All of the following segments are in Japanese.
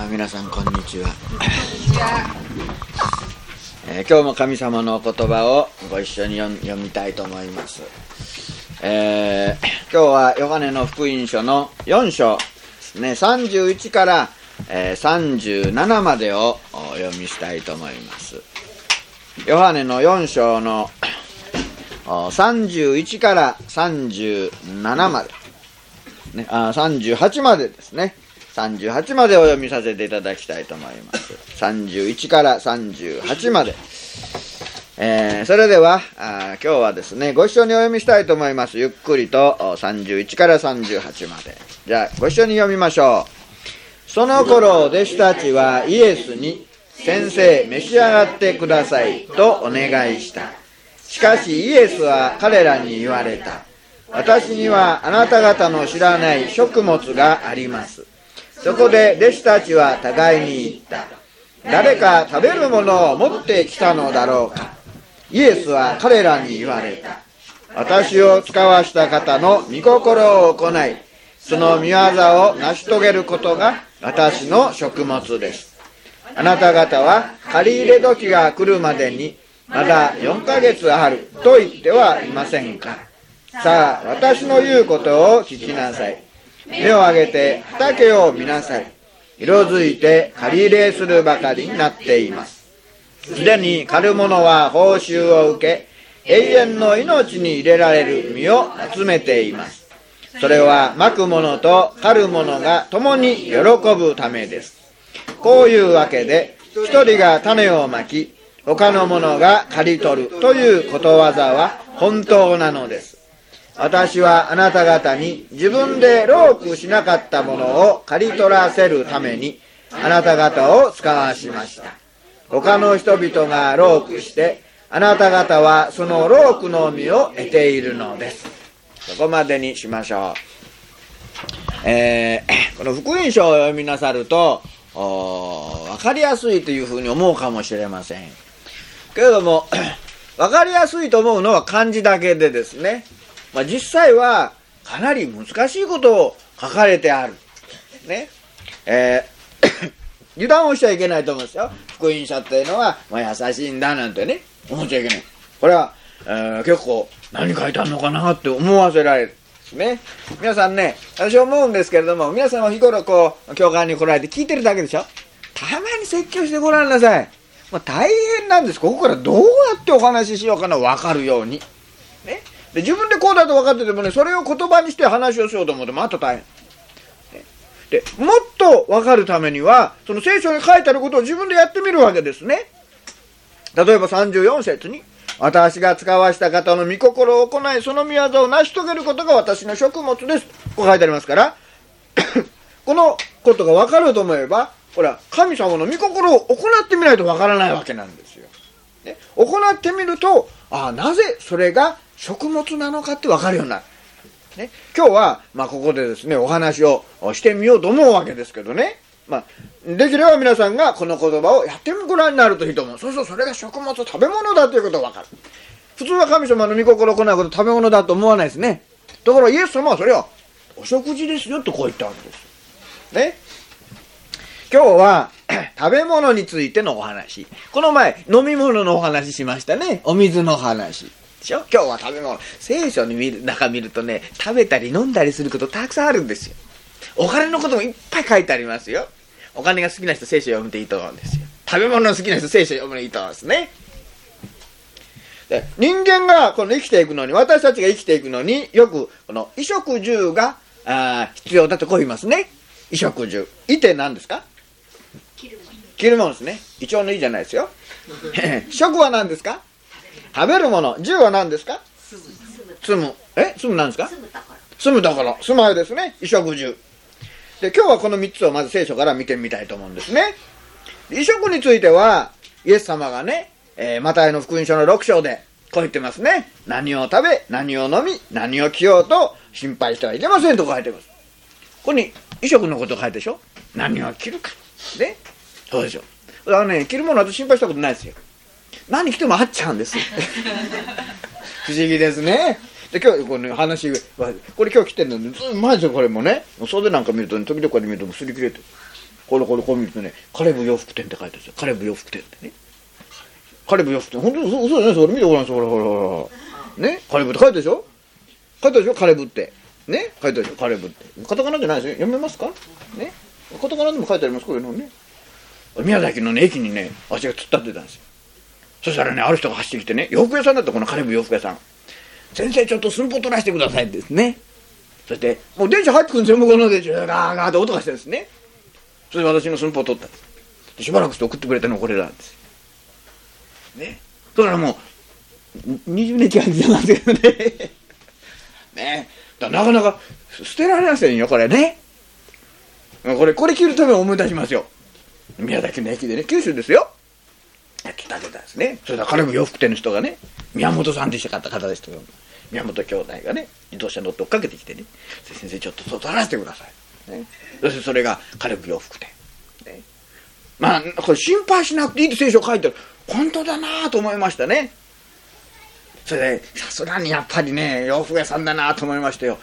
あ皆さんこんにちは、えー今日も神様のお言葉をご一緒に読みたいと思います、えー今日はヨハネの福音書の4章ね31から、えー37までをお読みしたいと思います。ヨハネの4章の31から37まで。ね、あ38までですね。38までお読みさせていただきたいと思います。31から38まで。えーそれではあ今日はですね、ご一緒にお読みしたいと思います。ゆっくりと31から38まで。じゃあ、ご一緒に読みましょう。その頃、弟子たちはイエスに、先生、召し上がってください、とお願いした。しかしイエスは彼らに言われた。私にはあなた方の知らない食物があります。そこで弟子たちは互いに言った。誰か食べるものを持ってきたのだろうか。イエスは彼らに言われた。私を使わした方の御心を行い、その見業を成し遂げることが私の食物です。あなた方は借り入れ時が来るまでにまだ4ヶ月あると言ってはいませんか。さあ、私の言うことを聞きなさい。目を上げて畑を見なさい。色づいて借り入れするばかりになっています。すでに狩る者は報酬を受け、永遠の命に入れられる実を集めています。それはまく者と狩る者が共に喜ぶためです。こういうわけで、一人が種をまき、他の者が刈り取るということわざは本当なのです。私はあなた方に自分でロークしなかったものを刈り取らせるためにあなた方を使わしました。他の人々がロークしてあなた方はそのロークの実を得ているのです。そこまでにしましょう。えー この福音書を読みなさると、おーわかりやすいというふうに思うかもしれません。けれども、わかりやすいと思うのは漢字だけでですね、まあ、実際はかなり難しいことを書かれてある。ね。えー 油断をしちゃいけないと思うんですよ。福音書っていうのは、まあ、優しいんだなんてね、思っちゃいけない。これは、えー結構何書いてあるのかなって思わせられる。ね。皆さんね、私思うんですけれども、皆さんは日頃こう、教会に来られて聞いてるだけでしょたまに説教してごらんなさい。まあ、大変なんです。ここからどうやってお話ししようかな、わかるように。で、自分でこうだと分かっててもね、それを言葉にして話をしようと思っても、あと大変。で、もっと分かるためには、その聖書に書いてあることを自分でやってみるわけですね。例えば34節に、私が使わした方の御心を行い、その御業を成し遂げることが私の食物です。こう書いてありますから、このことが分かると思えば、これは神様の御心を行ってみないと分からないわけなんですよ。ね、行ってみると、ああ、なぜそれが食物なのかって分かるようになる。ね、今日は、まあ、ここでですね、お話をしてみようと思うわけですけどね。まあ、できれば皆さんがこの言葉をやってご覧になるといいと思う。そうそう、それが食物、食べ物だということが分かる。普通は神様の御心を行うこと食べ物だと思わないですね。ところイエス様はそれはお食事ですよとこう言ったわけです。ね。今日は 食べ物についてのお話。この前飲み物のお話しましたね。お水の話。でしょ？今日は食べ物。聖書に見る中見るとね、食べたり飲んだりすることたくさんあるんですよ。お金のこともいっぱい書いてありますよ。お金が好きな人聖書読むといいと思うんですよ。食べ物の好きな人聖書読むのいいと思うんですね。で人間がこの生きていくのに、私たちが生きていくのによくこの衣食住があ必要だとこう言いますね。衣食住。衣って何ですか？着るものですね。イチョウの衣じゃないですよ。食は何ですか？食べるもの。住は何ですか？住む。え？住む何ですか？住むだから。住まいですね。衣食住。で、今日はこの3つをまず聖書から見てみたいと思うんですね。で衣食については、イエス様がね、えーマタイの福音書の6章でこう言ってますね。何を食べ、何を飲み、何を着ようと心配してはいけませんと書いてます。ここに衣食のこと書いてでしょ？何を着るか。ね。そうでしょ。だからね、着るものは心配したことないですよ。何着ても合っちゃうんです。不思議ですね。で、今日、この話は、これ今日着てるの、ずっと前ですよ、これもね。袖なんか見ると、ね、時々これ見ると、擦り切れてる。これこれこう見るとね、カレブ洋服店って書いてあるんですよ。カレブ洋服店ってね。カレブ洋服店。本当に嘘嘘じゃないですよ。見てごらん。ほらほらほら。ね？カレブって書いてあるでしょ？書いてあるでしょ？カレブって。ね？書いてあるでしょ？カレブって。カタカナじゃないですよ。読めますか？ね？カタカナでも書いてあります、こういうのね。宮崎のね、駅にね、足が突っ立ってたんですよ。そしたらね、ある人が走ってきてね、洋服屋さんだった、このカレブ洋服屋さん。先生、ちょっと寸法取らせてくださいですね。そして、もう電車入ってくるんですよ、向こうの電車。ガーガーって音がしてですね。それで私の寸法を取ったんです。しばらくして送ってくれたのがこれなんです。ね。それからもう、20年近くじゃなんですけどね。ね。だなかなか捨てられませんよ、これね。これ、これ着るために思い出しますよ。宮崎の駅でね、九州ですよ。来たてたんですね。それから彼も洋服店の人がね、宮本さんでしたかった方でしたよ。宮本兄弟がね、自動車乗って追っかけてきてね、先生ちょっと外らせてください。ね、そしてそれが彼も洋服店。ね、まあ、これ心配しなくていいって聖書書いてる。本当だなと思いましたね。それで、さすがにやっぱりね、洋服屋さんだなと思いましたよ。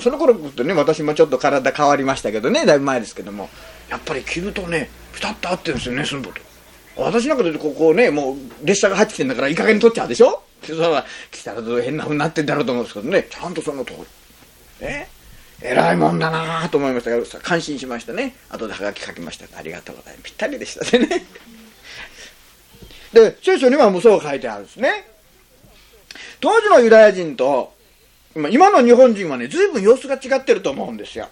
その頃とね、私もちょっと体変わりましたけどね、だいぶ前ですけども、やっぱり着るとね、ピタッと合ってるんですよね、そのこと。私なんかでここね、もう列車が入ってきてんだからいい加減に取っちゃうでしょ？それは来たらどう変なふうになってんだろうと思うんですけどね、ちゃんとその通り。え偉いもんだなと思いましたけど、感心しましたね。後でハガキ書きました。ありがとうございます。ぴったりでしたね。で、聖書にはもうそう書いてあるんですね。当時のユダヤ人と、今の日本人はね、随分様子が違ってると思うんですよ。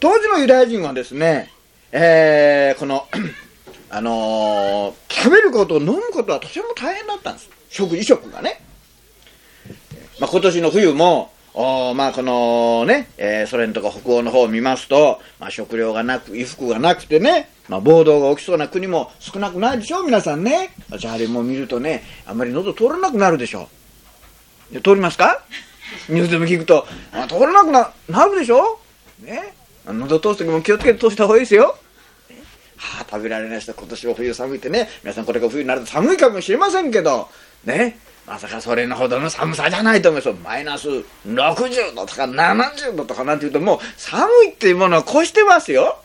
当時のユダヤ人はですね、えー、この あのー、食べること飲むことはとても大変だったんです。食、衣食がね。まあ、今年の冬も、おまあ、このね、えー、ソ連とか北欧の方を見ますと、まあ、食料がなく、衣服がなくてね、まあ、暴動が起きそうな国も少なくないでしょ皆さんね。私、あれも見るとね、あんまり喉通らなくなるでしょう。通りますか？ニュースでも聞くと、あ通らなくななるでしょね。喉通す時も気をつけて通した方がいいですよ。はあ、食べられない人、今年は冬寒いってね、皆さんこれが冬になると寒いかもしれませんけど、ね、まさかそれのほどの寒さじゃないと思いますよ。マイナス60度とか70度とかなんて言うともう寒いっていうものは越してますよ。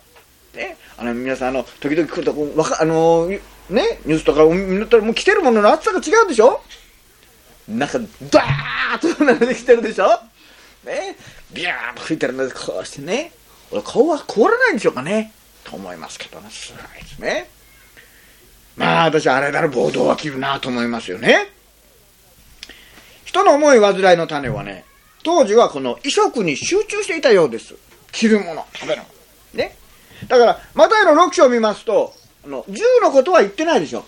ね、あの皆さんあの時々来るとこわかあのねニュースとか見ったらもう着てるものの厚さが違うでしょ？なんかダーッとなってきてるでしょ？ね。ビューッと吹いてるのでこうしてね。顔は凍らないんでしょうかねと思いますけどね、すごいですね。まあ私あれだろ、暴動は切るなと思いますよね。人の思い煩いの種はね、当時はこの衣食に集中していたようです。着るもの、食べるもの。ね。だから、マタイの6章を見ますと、あの、銃のことは言ってないでしょ。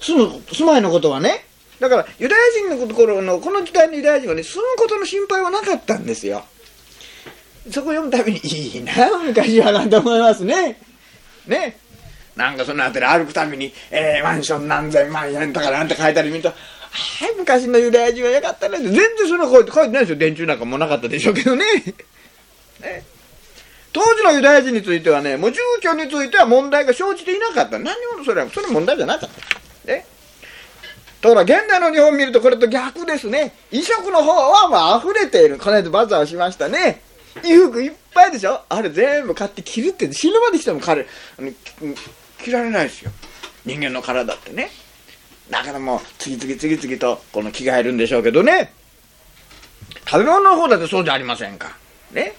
住む、住まいのことはね。だから、ユダヤ人のところの、この時代のユダヤ人はね、住むことの心配はなかったんですよ。そこ読むたびに、いいな、昔はなんて思いますね。ね。なんかそのあたり歩くたびに、えー、マンション何千万円とかなんて書いたり見ると、はい、昔のユダヤ人はよかったねって全然そんな書いて書いてないですよ。電柱なんかもなかったでしょうけどね。ね。当時のユダヤ人についてはね、もう住居については問題が生じていなかった。何もそれは、それ問題じゃなかった。ね。ところ現代の日本見るとこれと逆ですね。衣食の方はまあ溢れている。この間バザーをしましたね。衣服いっぱいでしょ？あれ全部買って着るって死ぬまで来ても彼着られないですよ。人間の体ってね。だからもう次々次々とこの着替えるんでしょうけどね。食べ物の方だってそうじゃありませんか。ね？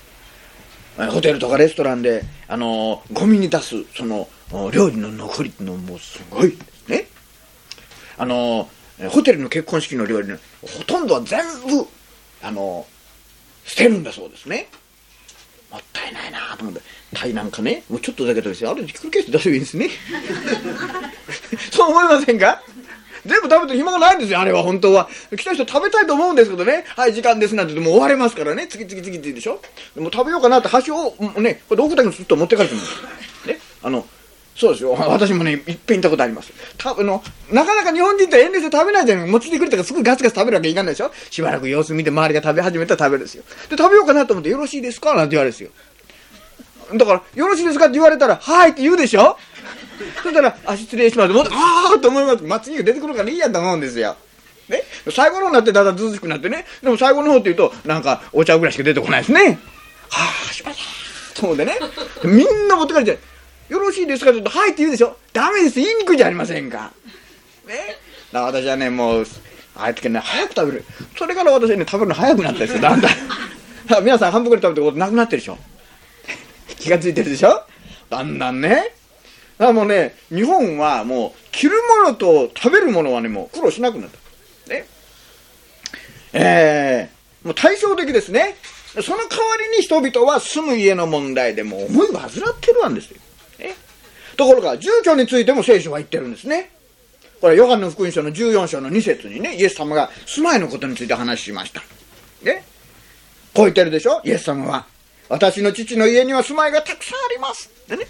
ホテルとかレストランであのゴミに出すその料理の残りってのもすごいですね。あのホテルの結婚式の料理のほとんどは全部あの捨てるんだそうですね。もったいないなと思って、タイなんかね、もうちょっとだけですよ。あれ、ひっくり返して出せばいいんですね？そう思いませんか？全部食べて暇がないんですよ、あれは本当は。来た人食べたいと思うんですけどね、はい、時間ですなんて言ってもう終われますからね、次々次々でしょ？でも食べようかなって箸を、ね、これ奥だけにずっと持って帰ってるんですね、あの、そうですよ。私もね、いっぺん行ったことあります。たあの、なかなか日本人って遠慮して食べないじゃない持ちてくるとからすぐガツガツ食べるわけいかないでしょ？しばらく様子見て周りが食べ始めたら食べるんですよ。で、食べようかなと思ってよろしいですか？なんて言われるんですよ。だから、よろしいですかって言われたら、はいって言うでしょ？そしたら、あ、失礼します。もっと、ああと思います。ま次が出てくるからいいやと思うんですよ。ね？最後の方になってだんだん涼しくなってね。でも最後の方って言うと、なんかお茶ぐらいしか出てこないですね。はあ、しまった。と思うんでね。みんな持ってかれて、よろしいですか？って言うと、はいって言うでしょ。ダメです。言いにくいじゃありませんか。ね。だから私はね、もう、ああやってね、早く食べる。それから私ね、食べるの早くなったんですよ、だんだん。皆さんハンバーグ食べてることなくなってるでしょ。気がついてるでしょだんだんね。だからもうね、日本はもう、着るものと食べるものはね、もう苦労しなくなった。ね。えー、もう対照的ですね。その代わりに人々は住む家の問題でもう思いを患ってるわんですよ。ところが、住居についても聖書は言ってるんですね。これ、ヨハンの福音書の14章の2節にね、イエス様が住まいのことについて話しました。ね。こう言ってるでしょ？イエス様は。私の父の家には住まいがたくさんあります。でね。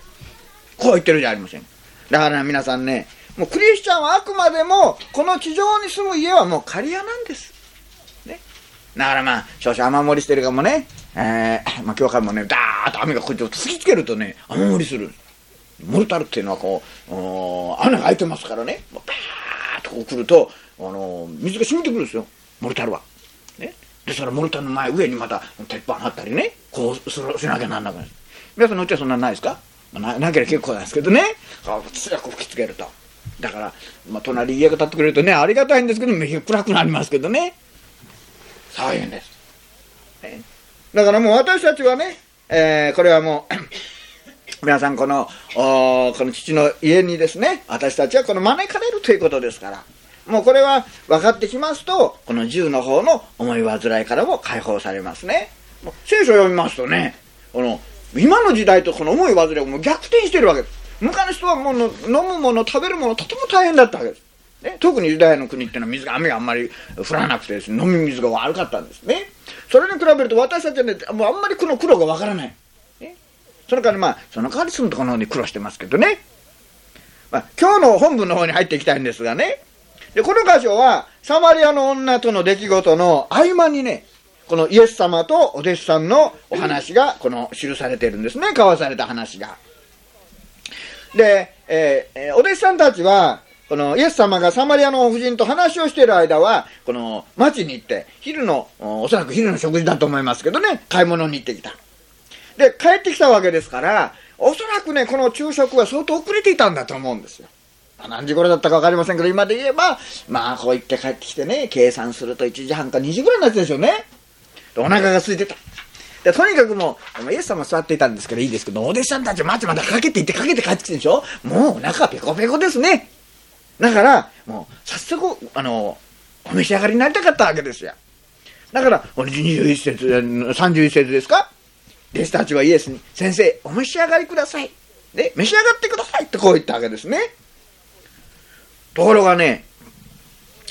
こう言ってるじゃありません。だから皆さんね、もうクリスチャンはあくまでも、この地上に住む家はもう仮屋なんです。ね。だからまあ、少々雨漏りしてるかもね、えー、まあ今日からもね、ダーッと雨がこうやって突きつけるとね、雨漏りする。モルタルっていうのはこう、穴が開いてますからね、もうバーッとこう来ると、あの水が染みてくるんですよ、モルタルは。ね。ですからモルタルの前、上にまた鉄板張ったりね、こうするしなきゃなんなくなる。皆さんのうちはそんなないですか？ななければ結構なんですけどね、強く吹きつけると。だから、まあ、隣家が建ってくれるとね、ありがたいんですけど、目が暗くなりますけどね。そういうんです。ね、だからもう私たちはね、えー、これはもう皆さんこの、この父の家にですね、私たちはこの招かれるということですから、もうこれは分かってきますと、この銃の方の思い煩いからも解放されますね。聖書を読みますとね、この、今の時代とこの思い煩いをもう逆転してるわけです。昔の人はもう飲むもの、食べるもの、とても大変だったわけです。ね、特にユダヤの国っていうのは水が、雨があんまり降らなくてですね、飲み水が悪かったんですね。それに比べると私たちはね、もうあんまりこの苦労がわからない。それからまあ、その代わり住むところの方に苦労してますけどね。まあ、今日の本文の方に入っていきたいんですがね。で、この箇所は、サマリアの女との出来事の合間にね、このイエス様とお弟子さんのお話が、この記されてるんですね。交わされた話が。で、えー、お弟子さんたちは、このイエス様がサマリアの夫人と話をしている間は、この町に行って、昼の、おそらく昼の食事だと思いますけどね、買い物に行ってきた。で、帰ってきたわけですから、おそらくね、この昼食は相当遅れていたんだと思うんですよ。何時頃だったか分かりませんけど、今で言えば、まあ、こう言って帰ってきてね、計算すると1時半か2時ぐらいになってでしょうね。お腹が空いてた。で、とにかくもう、イエス様座っていたんですけど、いいですけど、お弟子さんたち待ちまたかけていってかけて帰ってきてるでしょもうお腹ペコペコですね。だから、もう、早速、あの、お召し上がりになりたかったわけですよ。だから、21節、31節ですか？弟子たちはイエスに、先生、お召し上がりください。で、召し上がってくださいってこう言ったわけですね。ところがね、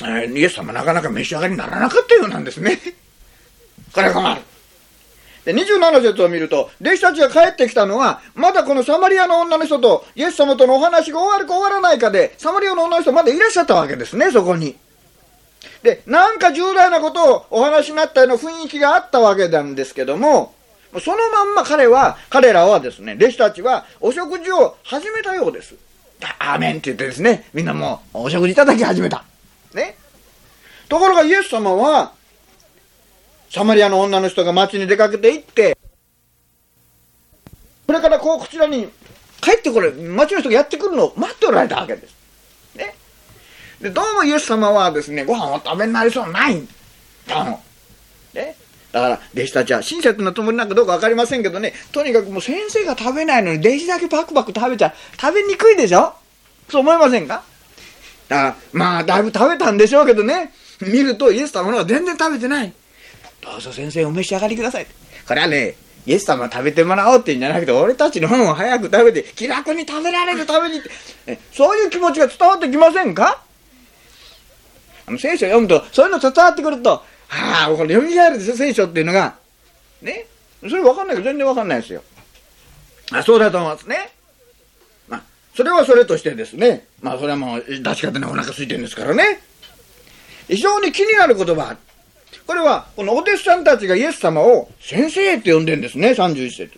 えイエス様なかなか召し上がりにならなかったようなんですね。これ困る。で、27節を見ると、弟子たちが帰ってきたのは、まだこのサマリアの女の人と、イエス様とのお話が終わるか終わらないかで、サマリアの女の人まだいらっしゃったわけですね、そこに。で、なんか重大なことをお話になったような雰囲気があったわけなんですけども、そのまんま彼は、彼らはですね、弟子たちはお食事を始めたようです。アーメンって言ってですね、みんなもうお食事いただき始めた。ね。ところがイエス様は、サマリアの女の人が町に出かけて行って、それからこうこちらに帰ってこれ、町の人がやってくるのを待っておられたわけです。ね。で、どうもイエス様はですね、ご飯を食べになりそうない。どうも。ね。だから、弟子たちは親切なつもりなんかどうか分かりませんけどね、とにかくもう先生が食べないのに弟子だけパクパク食べちゃ食べにくいでしょ？そう思いませんか？だから、まあ、だいぶ食べたんでしょうけどね、見るとイエス様のは全然食べてない。どうぞ先生お召し上がりください。これはね、イエス様食べてもらおうって言うんじゃなくて、俺たちの本を早く食べて、気楽に食べられるためにって、そういう気持ちが伝わってきませんか？あの聖書を読むと、そういうの伝わってくると、はあ、これ読み替えるでしょ、聖書っていうのが。ね。それ分かんないけど、全然分かんないですよ。あ、そうだと思いますね。まあ、それはそれとしてですね。まあ、それはもう、出し方にお腹空いてるんですからね。非常に気になる言葉。これは、このお弟子さんたちがイエス様を先生って呼んでるんですね、31節。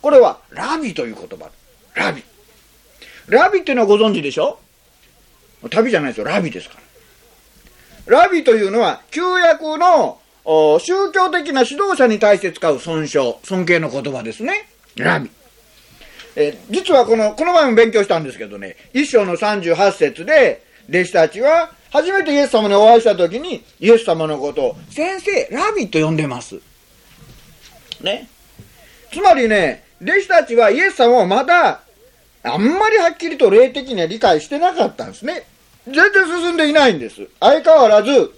これは、ラビという言葉。ラビ。ラビっていうのはご存知でしょ？旅じゃないですよ、ラビですから。ラビというのは、旧約の宗教的な指導者に対して使う尊称、尊敬の言葉ですね。ラビ。え実はこの、この前も勉強したんですけどね、一章の38節で、弟子たちは、初めてイエス様にお会いした時に、イエス様のことを、先生、ラビと呼んでます。ね。つまりね、弟子たちはイエス様をまだ、あんまりはっきりと霊的には理解してなかったんですね。全然進んでいないんです。相変わらず、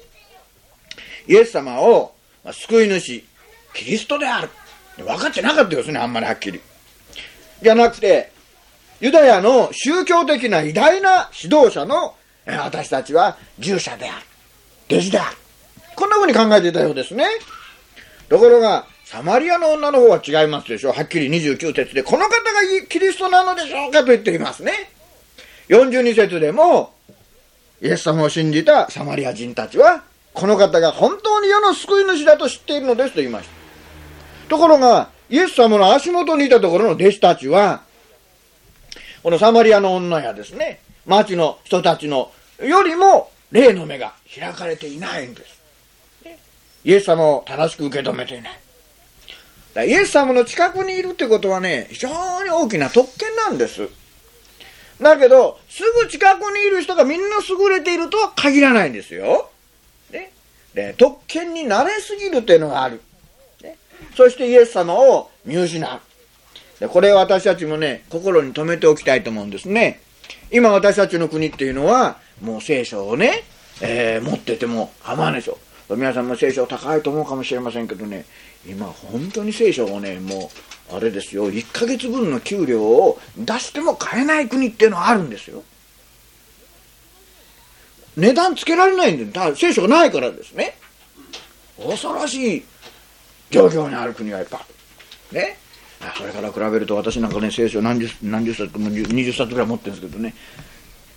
イエス様を、ま、救い主、キリストである。分かってなかったですね、あんまりはっきり。じゃなくて、ユダヤの宗教的な偉大な指導者の私たちは従者である。弟子である。こんな風に考えていたようですね。ところが、サマリアの女の方は違いますでしょう。はっきり29節で、この方がキリストなのでしょうかと言っていますね。42節でも、イエス様を信じたサマリア人たちは、この方が本当に世の救い主だと知っているのですと言いました。ところが、イエス様の足元にいたところの弟子たちは、このサマリアの女やですね、町の人たちのよりも霊の目が開かれていないんです。イエス様を正しく受け止めていない。だイエス様の近くにいるってことはね、非常に大きな特権なんです。だけど、すぐ近くにいる人がみんな優れているとは限らないんですよ。ね、で特権に慣れすぎるっていうのがある。ね、そしてイエス様を見失う。でこれを私たちもね、心に留めておきたいと思うんですね。今私たちの国っていうのは、もう聖書をね、えー、持ってても構わないでしょ。皆さんも聖書高いと思うかもしれませんけどね、今本当に聖書をね、もう、あれですよ、1ヶ月分の給料を出しても買えない国っていうのはあるんですよ。値段つけられないんでだ、聖書がないからですね。恐ろしい状況にある国がいっぱい。ね。これから比べると私なんかね、聖書何十何十冊も20冊ぐらい持ってるんですけどね、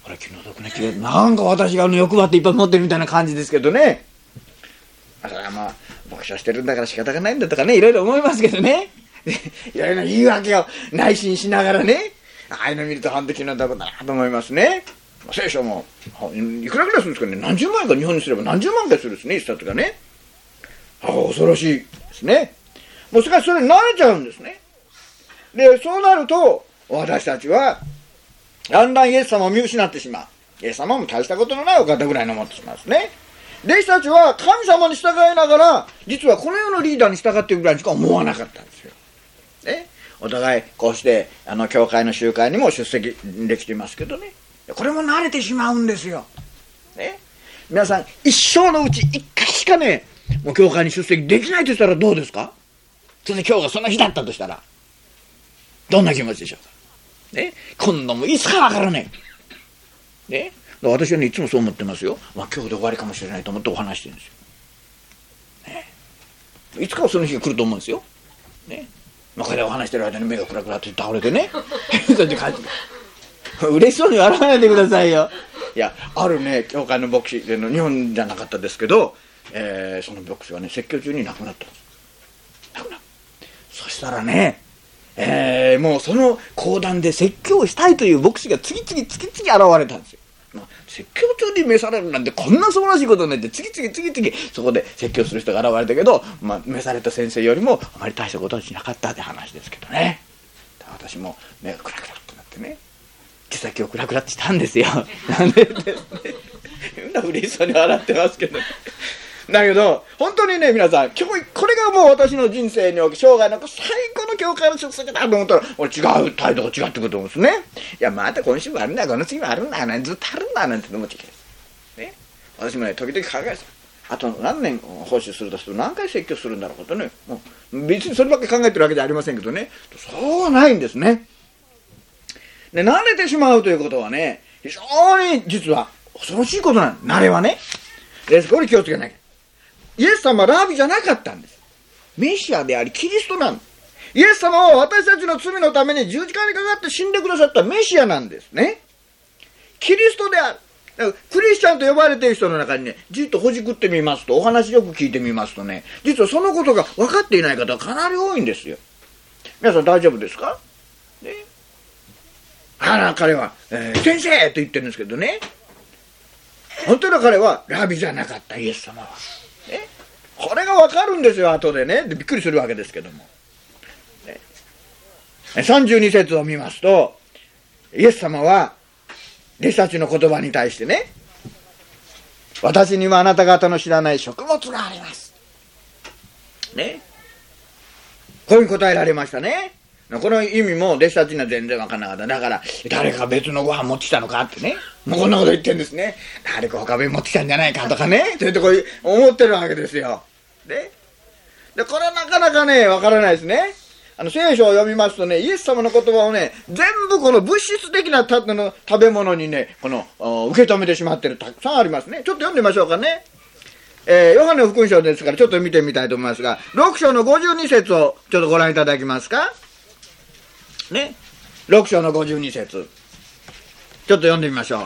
これ気の毒な気が、なんか私が欲張っていっぱい持ってるみたいな感じですけどね。だからまあ、牧師してるんだから仕方がないんだとかね、いろいろ思いますけどね。いろいろ言い訳を内心しながらね、ああいうの見ると本当気の毒だなと思いますね。聖書も、いくらぐらいするんですかね、何十万円か日本にすれば何十万円するんですね、一冊がね。ああ、恐ろしいですね。もうしかしそれに慣れちゃうんですね。で、そうなると、私たちは、だんだんイエス様を見失ってしまう。イエス様も大したことのないお方ぐらいの思ってしまうんですね。弟子たちは神様に従いながら、実はこの世のリーダーに従っているぐらいしか思わなかったんですよ。ね。お互い、こうして、あの、教会の集会にも出席できていますけどね。これも慣れてしまうんですよ。ね。皆さん、一生のうち一回しかね、もう教会に出席できないとしたらどうですか？それ今日がその日だったとしたら。どんな気持ちでしょうか？ね、今度もいつかわからねえ。ね、私はね、いつもそう思ってますよ。まあ、今日で終わりかもしれないと思ってお話してるんですよ。ね、いつかはその日が来ると思うんですよ。ね。まあ、これでお話してる間に目がクラクラって倒れてね。そういう感じ嬉しそうに笑わないでくださいよ。いや、あるね、教会の牧師での、日本じゃなかったですけど、えー、その牧師はね、説教中に亡くなった。亡くなった。そしたらね、えー、もうその講談で説教したいという牧師が次々次々現れたんですよ。まあ、説教中に召されるなんてこんな素晴らしいことないって次々次々そこで説教する人が現れたけど、まあ、召された先生よりもあまり大したことはしなかったって話ですけどね。私も目がクラクラってなってね。手先をクラクラってしたんですよ。なんでですね。みんな嬉しそうに笑ってますけど、ね。だけど、本当にね、皆さん、今日、これがもう私の人生におき、生涯の最高の教会の出席だと思ったら、俺違う態度が違ってくると思うんですね。いや、また今週もあるんだ、この次もあるんだ、なんずっとあるんだ、なんて思っちゃうです。ね。私もね、時々考えてあと何年奉仕するとすると何回説教するんだろうとね、もう別にそればっかり考えてるわけじゃありませんけどね、そうはないんですね。で、慣れてしまうということはね、非常に実は恐ろしいことなん慣れはね。です。これ気をつけなきゃ。イエス様はラビじゃなかったんです。メシアであり、キリストなんです。イエス様は私たちの罪のために十字架にかかって死んでくださったメシアなんですね。キリストである。クリスチャンと呼ばれている人の中にね、じっとほじくってみますと、お話よく聞いてみますとね、実はそのことが分かっていない方がかなり多いんですよ。皆さん大丈夫ですか？ね。あら、彼は、えー、先生と言ってるんですけどね。本当の彼はラビじゃなかった、イエス様は。ね、これがわかるんですよ、後でね。でびっくりするわけですけども。ね、32節を見ますと、イエス様は、弟子たちの言葉に対してね、私にはあなた方の知らない食物があります。ね？こういうふうに答えられましたね。この意味も弟子たちには全然わからなかった。だから、誰か別のご飯持ってきたのかってね。もうこんなこと言ってんですね。誰か他弁持ってきたんじゃないかとかね。そういうとこ思ってるわけですよ。で、でこれはなかなかね、わからないですね。あの、聖書を読みますとね、イエス様の言葉をね、全部この物質的なたの食べ物にね、この、受け止めてしまってるたくさんありますね。ちょっと読んでみましょうかね。えー、ヨハネ福音書ですから、ちょっと見てみたいと思いますが、6章の52節をちょっとご覧いただきますか？ね。6章の52節ちょっと読んでみましょう。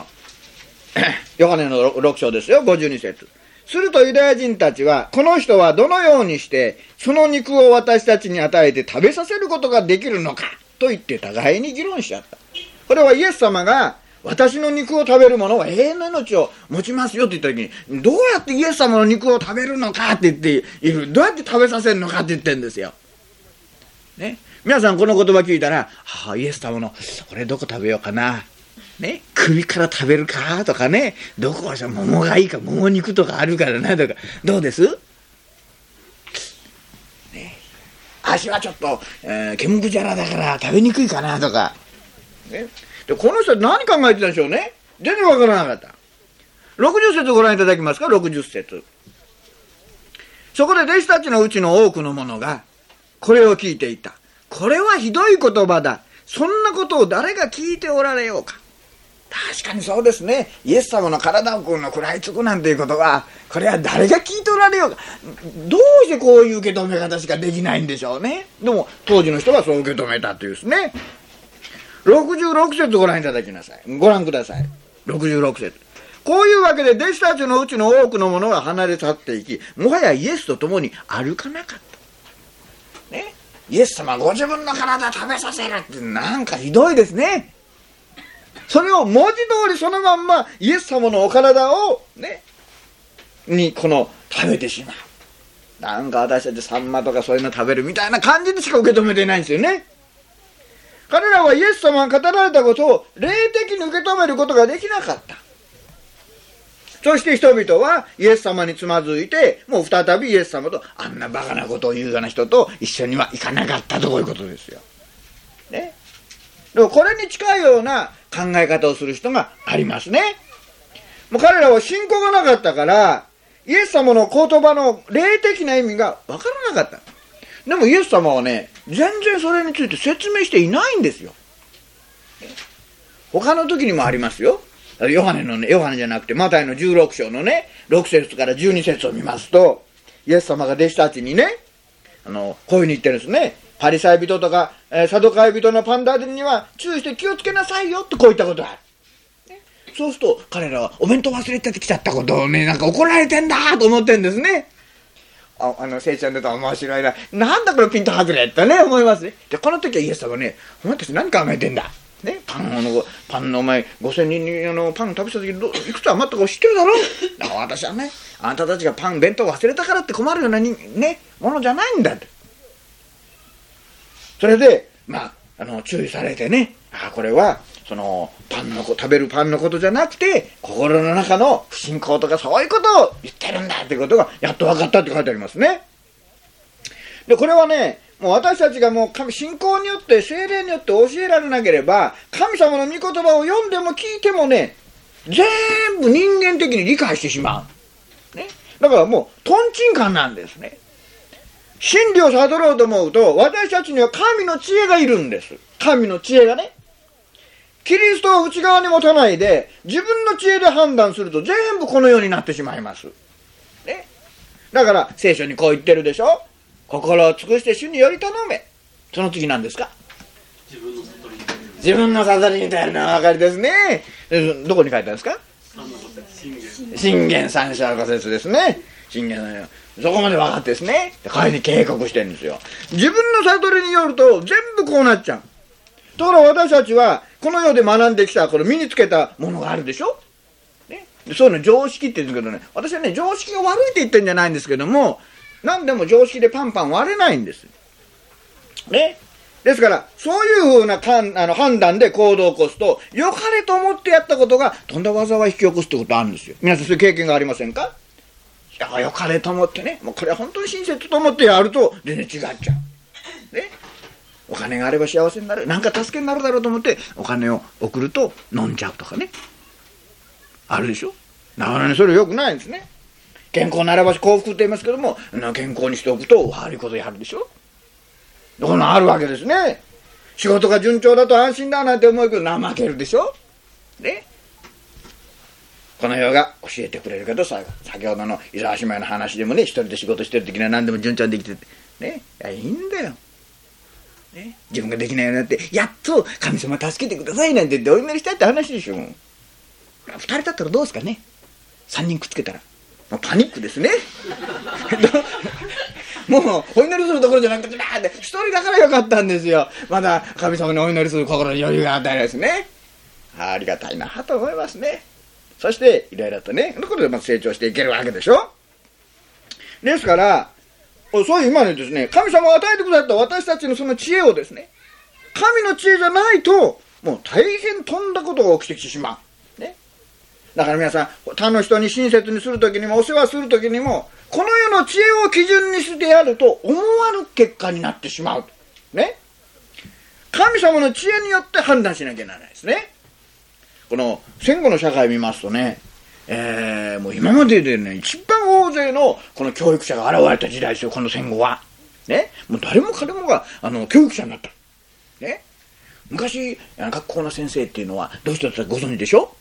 ヨハネの 6, 章ですよ、52節するとユダヤ人たちは、この人はどのようにして、その肉を私たちに与えて食べさせることができるのか、と言って互いに議論しちゃった。これはイエス様が、私の肉を食べる者は永遠の命を持ちますよって言った時に、どうやってイエス様の肉を食べるのかって言っている。どうやって食べさせるのかって言ってるんですよ。ね。皆さんこの言葉聞いたら、はあ、イエス様の、これどこ食べようかな。ね、首から食べるかとかね、どこは桃がいいか、桃肉とかあるからなとか、どうです？ね、足はちょっと、えー、煙じゃらだから食べにくいかなとか。ね、でこの人は何考えてたんでしょうね全然わからなかった。60節ご覧いただきますか、60節。そこで弟子たちのうちの多くの者が、これを聞いていた。これはひどい言葉だ。そんなことを誰が聞いておられようか。確かにそうですね。イエス様の体をこの食らいつくなんていうことは、これは誰が聞いておられようか。どうしてこういう受け止め方しかできないんでしょうね。でも、当時の人はそう受け止めたというですね。66節ご覧いただきなさい。ご覧ください。66節。こういうわけで弟子たちのうちの多くの者が離れ去っていき、もはやイエスと共に歩かなかった。ね。イエス様ご自分の体食べさせるってなんかひどいですね。それを文字通りそのまんまイエス様のお体をね、にこの食べてしまう。なんか私たちサンマとかそういうの食べるみたいな感じでしか受け止めていないんですよね。彼らはイエス様が語られたことを霊的に受け止めることができなかった。そして人々はイエス様につまずいて、もう再びイエス様とあんなバカなことを言うような人と一緒にはいかなかったとこういうことですよ。ね。でもこれに近いような考え方をする人がありますね。もう彼らは信仰がなかったから、イエス様の言葉の霊的な意味がわからなかった。でもイエス様はね、全然それについて説明していないんですよ。他の時にもありますよ。ヨハネのね、ヨハネじゃなくて、マタイの16章のね、6節から12節を見ますと、イエス様が弟子たちにね、あの、こういうふうに言ってるんですね。パリサイ人とか、えー、サドカイ人のパンダーには注意して気をつけなさいよってこういったことがある。ね、そうすると、彼らはお弁当忘れてきちゃったことをね、なんか怒られてんだと思ってんですね。ああの、せいちゃんだと面白いな。なんだこれピント外れってね、思いますね。で、この時はイエス様ね、お前たち何考えてんだね、パンの、パンのお前、5000人にあのパン食べた時どいくつ余ったか知ってるだろ だから私はね、あんたたちがパン、弁当忘れたからって困るようなに、ね、ものじゃないんだって。それで、まあ、あの、注意されてね、あこれは、その、パンのこ、食べるパンのことじゃなくて、心の中の不信仰とかそういうことを言ってるんだってことが、やっと分かったって書いてありますね。で、これはね、もう私たちがもう神、信仰によって、精霊によって教えられなければ、神様の御言葉を読んでも聞いてもね、全部人間的に理解してしまう。ね。だからもう、トンチンカンなんですね。真理を悟ろうと思うと、私たちには神の知恵がいるんです。神の知恵がね。キリストを内側に持たないで、自分の知恵で判断すると全部このようになってしまいます。ね。だから、聖書にこう言ってるでしょ心を尽くして主により頼め。その次何ですか？自分の悟りに自分の悟りに頼るのは分かりですね。どこに書いてあるんですか？信玄三章五節ですね。信玄のそこまで分かってですね。彼に警告してるんですよ。自分の悟りによると全部こうなっちゃう。ところが私たちは、この世で学んできた、この身につけたものがあるでしょ？ね。そういうの常識って言うんですけどね、私はね、常識が悪いって言ってるんじゃないんですけども、何でも常識でパンパン割れないんです。ね？ですから、そういうふうなかんあの判断で行動を起こすと、良かれと思ってやったことが、とんだ災い引き起こすってことあるんですよ。皆さんそういう経験がありませんか？だから良かれと思ってね、もうこれは本当に親切と思ってやると、全然違っちゃう。ね？お金があれば幸せになる。なんか助けになるだろうと思って、お金を送ると飲んじゃうとかね。あるでしょ？なかなかね、それ良くないんですね。健康ならば幸福って言いますけども、健康にしておくと悪いことやるでしょ？このあるわけですね。仕事が順調だと安心だなんて思うけど怠けるでしょ？ね。この世が教えてくれるけどさ先ほどの伊沢姉妹の話でもね一人で仕事してる時には何でも順調にできててね。いやいいんだよ、ね、自分ができないようになってやっと神様助けてくださいなんて言ってお祈りしたいって話でしょ。二人だったらどうですかね？三人くっつけたら。もうパニックですね。もうお祈りするところじゃなくてバーって一人だからよかったんですよ。まだ神様にお祈りする心に余裕が与えられですね。ありがたいなと思いますね。そしていろいろとねそのことでまず成長していけるわけでしょ。ですからそういう今のですね神様が与えてくださった私たちのその知恵をですね神の知恵じゃないともう大変とんだことが起きてきてしまう。だから皆さん他の人に親切にするときにもお世話するときにもこの世の知恵を基準にしてやると思わぬ結果になってしまう。ね。神様の知恵によって判断しなきゃならないですね。この戦後の社会見ますとね、えー、もう今まででね、一番大勢のこの教育者が現れた時代ですよ、この戦後は。ね。もう誰も彼もが、あの、教育者になった。ね。昔、学校の先生っていうのは、どうしてだったかご存知でしょ？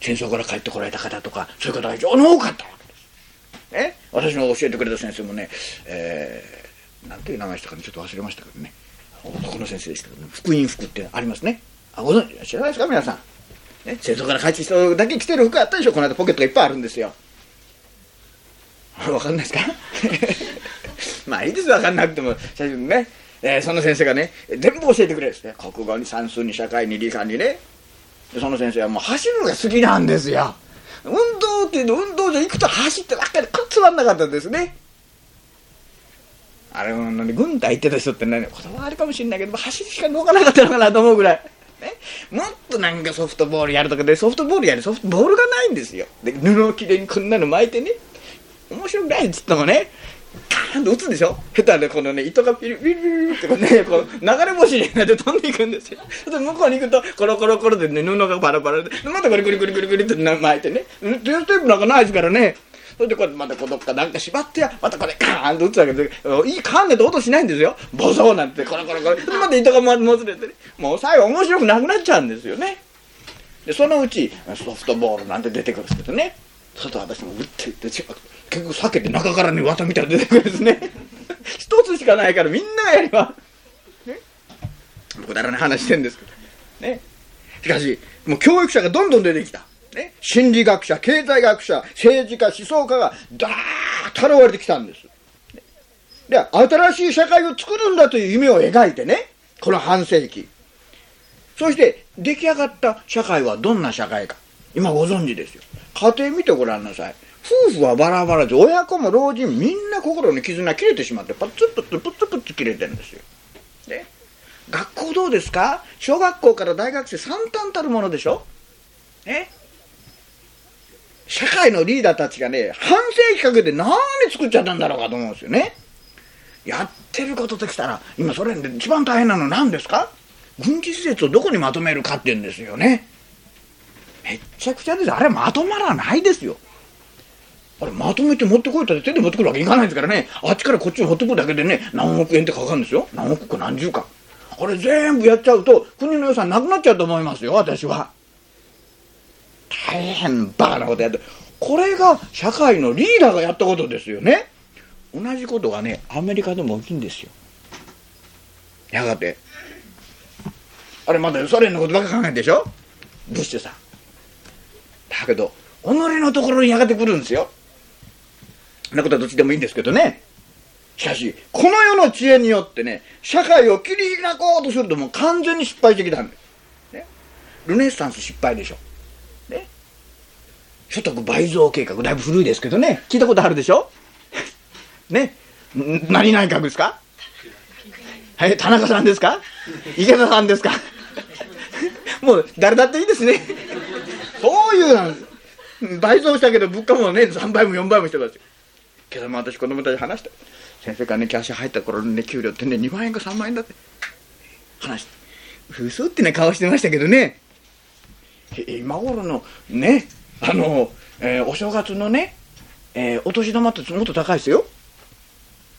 戦争から帰ってこられた方とか、そういう方が非常に多かった。ね、私の教えてくれた先生もね、えー、なんていう名前したかね、ちょっと忘れましたけどね、男の先生でしたけどね、福音服ってありますね。あ、ご存知、知らないですか、皆さん。ね、戦争から帰ってきただけ着てる服あったでしょ、この間ポケットがいっぱいあるんですよ。わかんないですか？まあいいですわかんなくても、最初にね、えー、その先生がね、全部教えてくれるんですね。国語に算数に社会に理科にね。でその先生はもう走るのが好きなんですよ。運動っていうの運動場行くと走ってばっかりくっつまんなかったですね。あれも軍隊行ってた人ってね言葉あるかもしれないけど走りしか動かなかったのかなと思うぐらい。ね、もっとなんかソフトボールやるとかでソフトボールやるソフトボールがないんですよ。で布をきれいにこんなの巻いてね。面白くないっつってもね。ーンと打つでしょ？下手でこのね糸がピリピリピリってこうね こう流れ星になって飛んでいくんですよ。で向こうに行くとコロコロコロでね布がパラパラでまたこれクリクリクリクリって巻いてね。テープなんかないですからね。それでこうまたこうどっかなんか縛ってやまたこれカーンと打つわけでいいカーンでと音しないんですよ。ボソーなんてコロコロコロ。でまた糸がもつれてね。もう最後面白くなくなっちゃうんですよね。でそのうちソフトボールなんて出てくるんですけどね外私も打っていって結局避けて中からね綿みたいな出てくるんですね。一つしかないからみんながやります、ね、僕だらね話してんですけど。ね。しかしもう教育者がどんどん出てきた、ね、心理学者経済学者政治家思想家がダーッと現れてきたんです。で新しい社会を作るんだという夢を描いてね。この半世紀。そして出来上がった社会はどんな社会か。今ご存知ですよ。家庭見てごらんなさい夫婦はバラバラで親子も老人みんな心の絆切れてしまってパツプツプツプツ切れてるんですよ。ね、学校どうですか？小学校から大学生三端たるものでしょ？ね？社会のリーダーたちがね半世紀かけて何作っちゃったんだろうかと思うんですよね。やってることときたら今それで一番大変なの何ですか？軍事施設をどこにまとめるかって言うんですよね。めっちゃくちゃです。あれまとまらないですよ。あれまとめて持ってこいったら手で持ってくるわけいかないですからね。あっちからこっちに持ってくるだけでね何億円ってかかるんですよ。何億か何十か。あれ全部やっちゃうと国の予算なくなっちゃうと思いますよ私は。大変バカなことやって。これが社会のリーダーがやったことですよね。同じことがねアメリカでも起きんですよ。やがて。あれまだソ連のことばっか考えてでしょ？ブッシュさん。だけど己のところにやがてくるんですよ。そんなことはどっちでもいいんですけどね。しかし、この世の知恵によってね、社会を切り開こうとするともう完全に失敗してきたんです。ね、ルネッサンス失敗でしょ。ね、所得倍増計画、だいぶ古いですけどね、聞いたことあるでしょ？ね、何内閣ですか？はい、田中さんですか？池田さんですか？もう誰だっていいですね。そういう、倍増したけど物価もね、3倍も4倍もしてますよ。けども私子供たち話した。先生からね、キャッシュ入った頃のね、給料ってね、2万円か3万円だって。話した。嘘ってね、顔してましたけどね。今頃のね、あの、えー、お正月のね、えー、お年玉ってもっと高いですよ。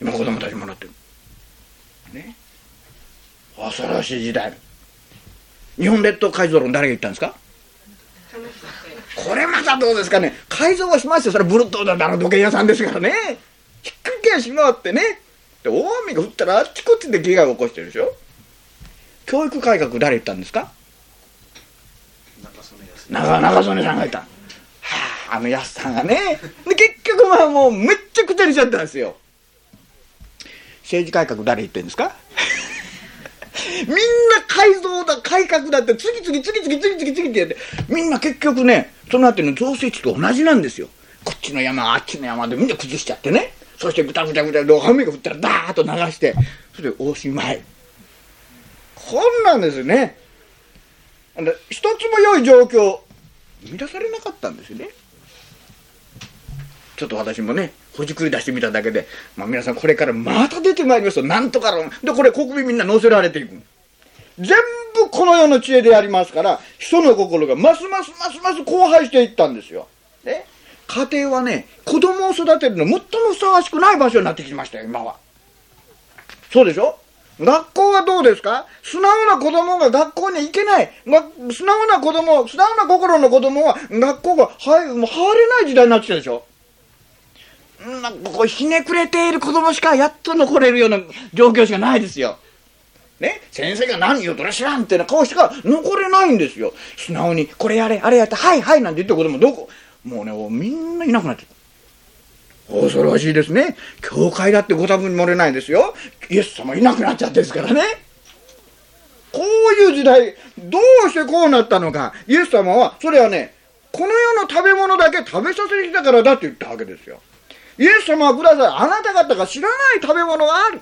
今子供たちもらってる。ね。恐ろしい時代。日本列島改造論誰が言ったんですか？これまたどうですかね？改造はしますよ。それブルッドだな時計屋さんですからね。ひっくり返しまってね。で大雨が降ったらあっちこっちで被害を起こしてるでしょ？教育改革誰言ったんですか？長中曽根さんが言った。はああの安さんがね。で結局まあもうめっちゃくちゃにしちゃったんですよ。政治改革誰言ってんですか？みんな改造だ、改革だって、次々、次々、次々、次々ってやって、みんな結局ね、その後の造成地と同じなんですよ。こっちの山、あっちの山でみんな崩しちゃってね。そしてぐたぐたぐた、で雨が降ったらダーッと流して、それでおしまい。こんなんですね。一つも良い状況、生み出されなかったんですよね。ちょっと私もね、ほじくり出してみただけで、まあ皆さんこれからまた出てまいりますと、なんとかの、で、これ国民みんな乗せられていく。全部この世の知恵でやりますから、人の心がますますますます荒廃していったんですよ。ね、家庭はね、子供を育てるの最もふさわしくない場所になってきましたよ、今は。そうでしょ？学校はどうですか？素直な子供が学校に行けない。素直な子供、素直な心の子供は学校が入もう入れない時代になってきたでしょ？なんかこうひねくれている子供しかやっと残れるような状況しかないですよ。ね、先生が何言うとら知らんってな顔しか残れないんですよ。素直に、これやれ、あれやって、はいはいなんて言ってる子供どこ、もうね、みんないなくなってる。恐ろしいですね。教会だってご多分に漏れないですよ。イエス様いなくなっちゃってですからね。こういう時代、どうしてこうなったのか。イエス様は、それはね、この世の食べ物だけ食べさせてきたからだって言ったわけですよ。イエス様はください。あなた方が知らない食べ物がある。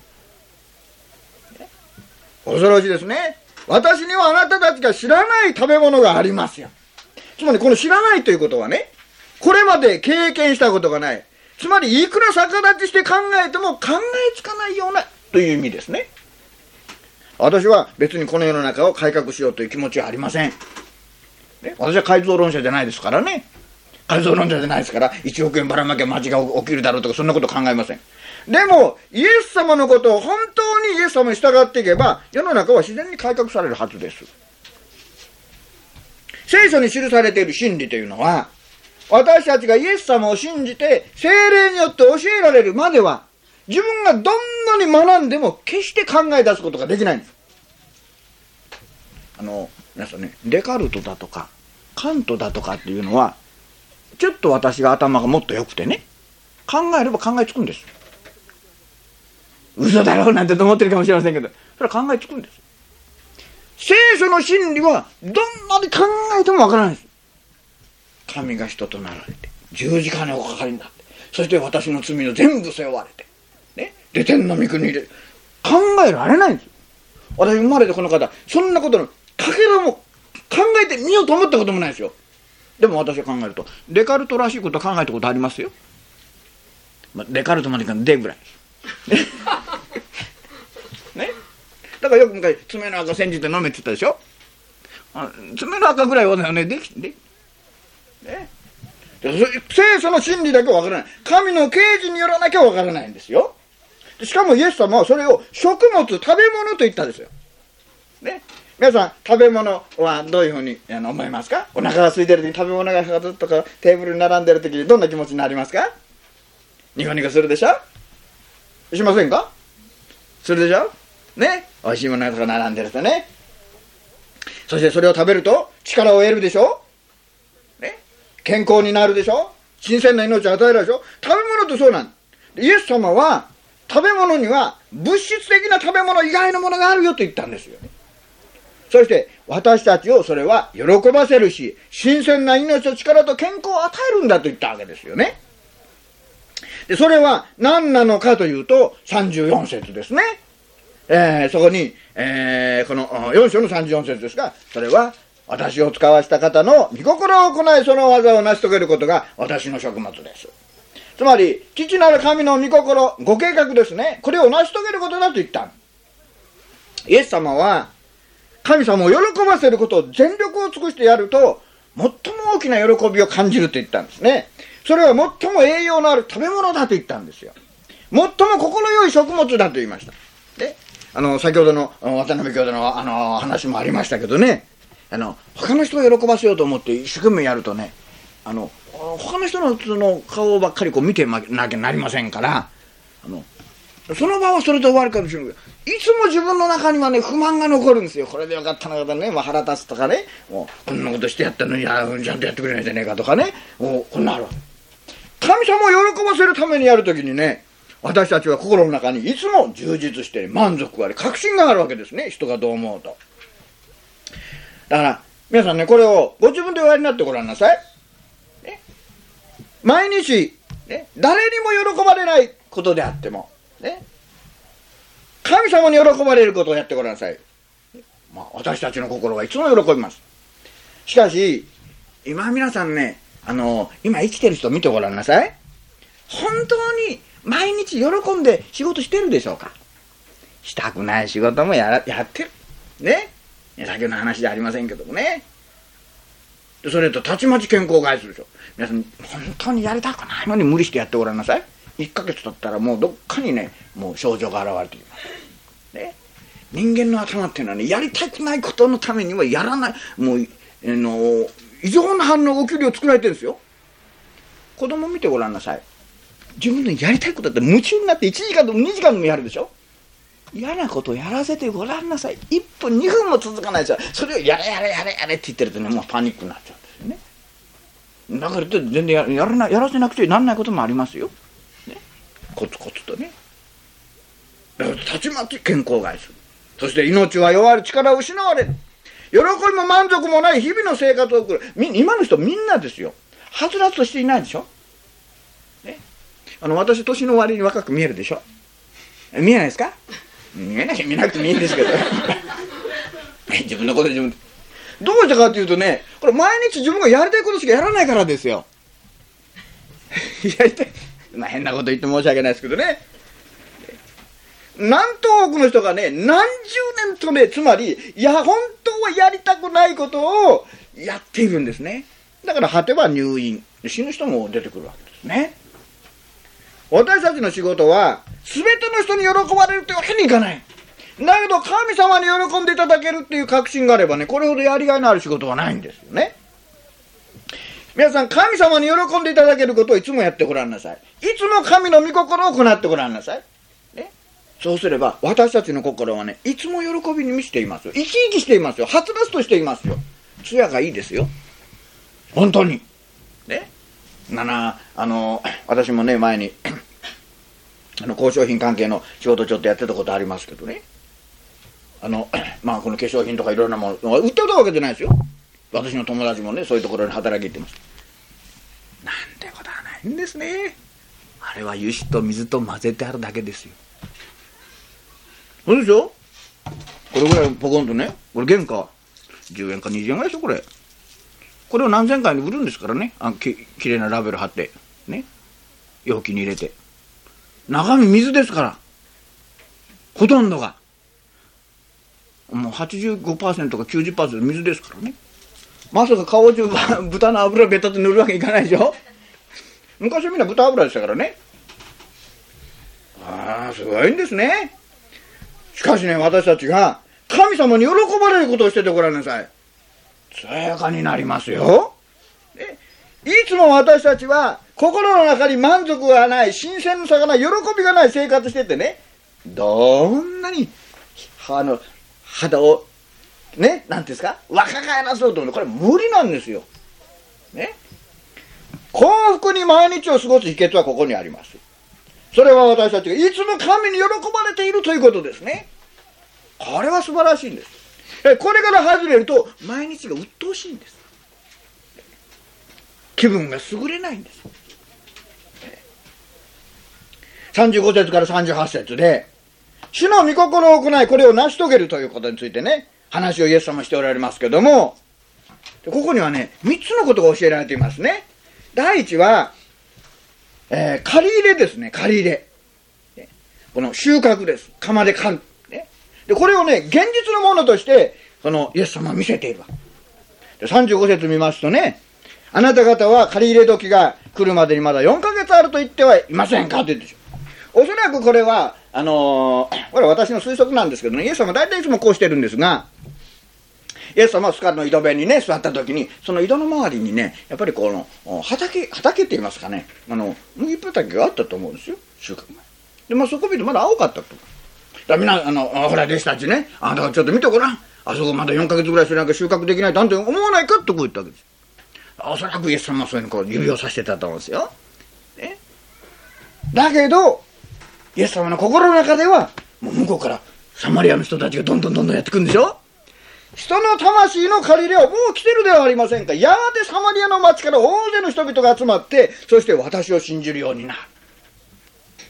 恐ろしいですね。私にはあなたたちが知らない食べ物がありますよ。つまりこの知らないということはね、これまで経験したことがない。つまりいくら逆立ちして考えても考えつかないようなという意味ですね。私は別にこの世の中を改革しようという気持ちはありません。ね、私は改造論者じゃないですからね。改造論者じゃないですから、1億円ばらまきゃ街が起きるだろうとか、そんなこと考えません。でも、イエス様のことを本当にイエス様に従っていけば、世の中は自然に改革されるはずです。聖書に記されている真理というのは、私たちがイエス様を信じて、精霊によって教えられるまでは、自分がどんなに学んでも決して考え出すことができないんです。あの、皆さんね、デカルトだとか、カントだとかっていうのは、ちょっと私が頭がもっと良くてね、考えれば考えつくんです。嘘だろうなんて思ってるかもしれませんけど、それは考えつくんです。聖書の真理はどんなに考えてもわからないです。神が人となられて、十字架におかかりになって、そして私の罪を全部背負われて、ね、で天の御国で考えられないんです。私生まれてこの方、そんなことのかけらも考えてみようと思ったこともないですよ。でも私は考えると、デカルトらしいこと考えたことありますよ。まあ、デカルトまでいかんでぐらい。ね？だからよく昔爪の赤煎じて飲めって言ったでしょ？爪の赤ぐらいはねできでね？聖書の真理だけわからない。神の啓示によらなきゃわからないんですよ。しかもイエス様はそれを食物食べ物と言ったんですよ。ね？皆さん食べ物はどういうふうにあの思いますか？お腹が空いてる時に食べ物がずっとかテーブルに並んでる時にどんな気持ちになりますか？ニコニコするでしょ？しませんか？するでしょ？ね？美味しいものが並んでるとね。そしてそれを食べると力を得るでしょ？ね？健康になるでしょ？新鮮な命を与えるでしょ？食べ物ってそうなん。イエス様は食べ物には物質的な食べ物以外のものがあるよと言ったんですよね。そして私たちをそれは喜ばせるし新鮮な命と力と健康を与えるんだと言ったわけですよねで、それは何なのかというと、34節ですね。えー、そこに、えー、この4章の34節ですが、それは、私を使わした方の御心を行い、その技を成し遂げることが私の食物です。つまり、父なる神の御心、ご計画ですね。これを成し遂げることだと言った。イエス様は、神様を喜ばせることを全力を尽くしてやると、最も大きな喜びを感じると言ったんですね。それは最も栄養のある食べ物だと言ったんですよ。最も心よい食物だと言いました。で、あの、先ほどの渡辺兄弟のあの話もありましたけどね、あの、他の人を喜ばせようと思って一生懸命やるとね、あの、他の人のその顔ばっかりこう見てなきゃなりませんから、あの、その場はそれで終わるかもしれない、いつも自分の中にはね、不満が残るんですよ。これでよかったなとね、まあ、腹立つとかね、もう、こんなことしてやったのに、や、ちゃんとやってくれないじゃねえかとかね、もう、こんなあるわけ。神様を喜ばせるためにやるときにね、私たちは心の中にいつも充実して、満足があり、確信があるわけですね。人がどう思うと。だから、皆さんね、これをご自分でおやりになってごらんなさい。ね、毎日、ね、誰にも喜ばれないことであっても、ね、神様に喜ばれることをやってごらんなさい。まあ、私たちの心はいつも喜びます。しかし、今皆さんね、あの、今生きてる人見てごらんなさい。本当に毎日喜んで仕事してるでしょうかしたくない仕事もややってる。ね先の話じゃありませんけどもね。それとたちまち健康を害するでしょ。皆さん、本当にやりたくないのに無理してやってごらんなさい。1ヶ月経ったらもうどっかにね、もう症状が現れてきます。ね。人間の頭っていうのはね、やりたくないことのためにはやらない、もう、あの、異常な反応、起きるよう作られてるんですよ。子供見てごらんなさい。自分のやりたいことだって夢中になって1時間でも2時間でもやるでしょ嫌なことをやらせてごらんなさい。1分、2分も続かないですよ。それをやれやれやれやれって言ってるとね、もうパニックになっちゃうんですよね。だから全然やらなやらせなくてなんないこともありますよ。コツコツとね。たちまち健康害する。そして命は弱る力を失われる。喜びも満足もない日々の生活を送る。今の人みんなですよ。はつらつとしていないでしょ。ね。あの、私、年の割に若く見えるでしょ。見えないですか？見えない見なくてもいいんですけど。自分のこと自分どうしたかっていうとね、これ毎日自分がやりたいことしかやらないからですよ。やりたい。まあ変なこと言って申し訳ないですけどね。なんと多くの人がね、何十年とね、つまり、いや、本当はやりたくないことをやっているんですね。だから果ては入院。死ぬ人も出てくるわけですね。私たちの仕事は、すべての人に喜ばれるってわけにいかない。だけど、神様に喜んでいただけるっていう確信があればね、これほどやりがいのある仕事はないんですよね。皆さん、神様に喜んでいただけることをいつもやってごらんなさい。いつも神の御心を行ってごらんなさい。ね？そうすれば、私たちの心はね、いつも喜びに満ちていますよ。生き生きしていますよ。はつらつとしていますよ。艶がいいですよ。本当に。ね？なな、あの、私もね、前に あの、交渉品関係の仕事ちょっとやってたことありますけどね。あの、まあ、この化粧品とかいろんなもの、売ってたわけじゃないですよ。私の友達もね、そういうところに働き行ってます。なんてことはないんですね。あれは油脂と水と混ぜてあるだけですよ。そうでしょ？これぐらいポコンとね、これ原価10円か20円ぐらいでしょ、これ。これを何千回に売るんですからね。あききれいなラベル貼って、ね。容器に入れて。中身水ですから。ほとんどが。もう85%か90%水ですからね。まさか顔中 豚の油ベタと塗るわけいかないでしょ？昔はみんな豚油でしたからね。ああ、すごいんですね。しかしね、私たちが神様に喜ばれることをしててごらんなさい。つやかになりますよ。いつも私たちは心の中に満足がない、新鮮さがない、喜びがない生活しててね、どんなに、あの、肌を、ね、なんですか、若返らそうと思うこれ無理なんですよ。ね。幸福に毎日を過ごす秘訣はここにあります。それは私たちがいつも神に喜ばれているということですね。これは素晴らしいんです。これから外れると毎日が鬱陶しいんです。気分が優れないんです。35節から38節で、主の御心を行い、これを成し遂げるということについてね、話をイエス様しておられますけども、ここにはね、三つのことが教えられていますね。第一は、えー、借り入れですね、借り入れ。この収穫です。釜で買う。ね、で、これをね、現実のものとして、そのイエス様は見せているわ。で、35節見ますとね、あなた方は借り入れ時が来るまでにまだ4ヶ月あると言ってはいませんか？って言うんですよ。おそらくこれは、あのー、これは私の推測なんですけどね、イエス様大体いつもこうしてるんですが、イエス様はスカルの井戸辺にね、座った時に、その井戸の周りにね、やっぱりこの、畑、畑って言いますかね、あの、麦畑があったと思うんですよ、収穫前。で、まあそこ見てまだ青かったと。だみんな、あの、ほら、弟子たちね、あ、だからちょっと見てごらん。あそこまだ4ヶ月ぐらいしなきゃ収穫できないとあんた思わないかってこう言ったわけです。おそらくイエス様はそういうのこう指をさしてたと思うんですよ。ね。だけど、イエス様の心の中では、もう向こうからサマリアの人たちがどんどんどんどんやってくるんでしょ人の魂の借り入れはもう来てるではありませんか。やがてサマリアの町から大勢の人々が集まって、そして私を信じるようになる。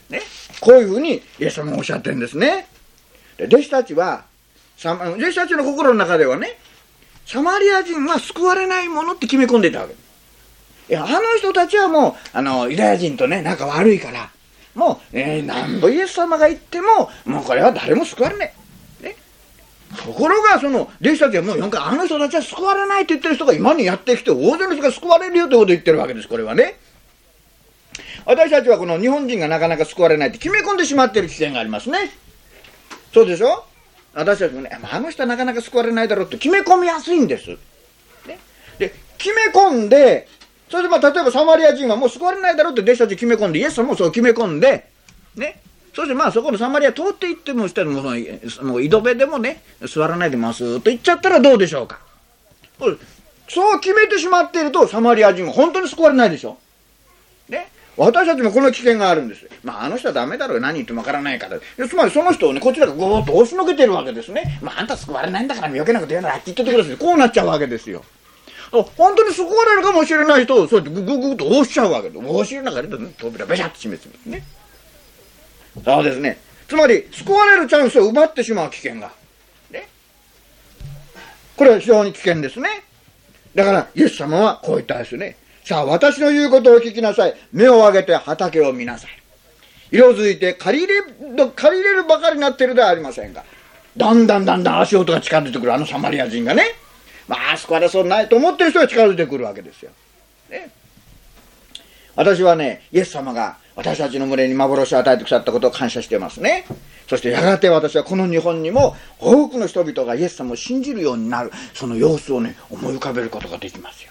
ね。こういうふうにイエス様がおっしゃってるんですね。で弟子たちは、弟子たちの心の中ではね、サマリア人は救われないものって決め込んでたわけ。いや、あの人たちはもう、あの、ユダヤ人とね、仲悪いから、もう、えー、なんぼイエス様が言っても、もうこれは誰も救われない。ところが、その、弟子たちはもう4回、あの人たちは救われないって言ってる人が今にやってきて、大勢の人が救われるよってことを言ってるわけです、これはね。私たちはこの日本人がなかなか救われないって決め込んでしまってる危険がありますね。そうでしょ？私たちもね、あの人はなかなか救われないだろうって決め込みやすいんです。ね、で、決め込んで、それでまあ、例えばサマリア人はもう救われないだろうって弟子たち決め込んで、イエス様もそう決め込んで、ね、そしてまあそこのサマリア通っていってもしたらもうもう井戸辺でもね座らないでますと言っちゃったらどうでしょうかそう決めてしまっているとサマリア人は本当に救われないでしょね？私たちもこの危険があるんです。まあ、あの人はダメだろう。何言ってもわからないから。つまりその人をね、こちらがゴーッと押しのけてるわけですね。まあ、あんた救われないんだから余計なこと言うならあっち行っててください。こうなっちゃうわけですよ。本当に救われるかもしれない人をそうやってグググと押しちゃうわけで。押しの中で扉ベシャッと閉めつめね？そうですね。つまり、救われるチャンスを奪ってしまう危険が。ね。これは非常に危険ですね。だから、イエス様はこう言ったんですよね。さあ、私の言うことを聞きなさい。目を上げて畑を見なさい。色づいて借り入れ、借り入れるばかりになってるではありませんか。だんだんだんだん足音が近づいてくるあのサマリア人がね。まあ、救われそうないと思ってる人が近づいてくるわけですよ。ね。私はね、イエス様が私たちの群れに幻を与えてくださったことを感謝していますね。そしてやがて私はこの日本にも多くの人々がイエス様を信じるようになる、その様子をね、思い浮かべることができますよ。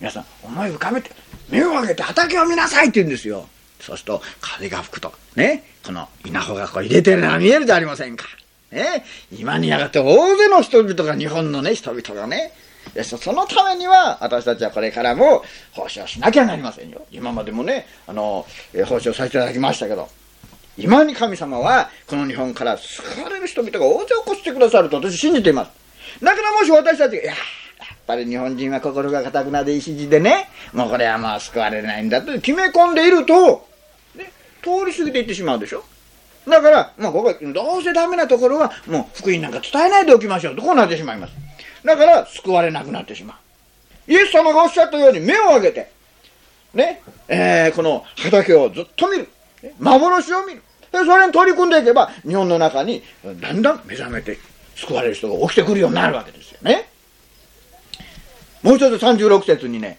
皆さん、思い浮かべて、目を上げて畑を見なさいって言うんですよ。そうすると、風が吹くと、ね、この稲穂がこう入れてるのが見えるじゃありませんか。ね、今にやがて大勢の人々が、日本のね、人々がね、でそのためには、私たちはこれからも奉仕をしなきゃなりませんよ。今までもね、あの、え奉仕をさせていただきましたけど、今に神様は、この日本から救われる人々が大勢起こしてくださると私信じています。だからもし私たちが、いややっぱり日本人は心が堅くなで石地でね、もうこれはまあ救われないんだと決め込んでいると、ね、通り過ぎていってしまうでしょ。だから、まあ、ここどうせダメなところは、もう福音なんか伝えないでおきましょうと、こうなってしまいます。だから救われなくなってしまう。イエス様がおっしゃったように目を上げて、ね、えー、この畑をずっと見る。幻を見る。で、それに取り組んでいけば、日本の中にだんだん目覚めて救われる人が起きてくるようになるわけですよね。もう一つ36節にね、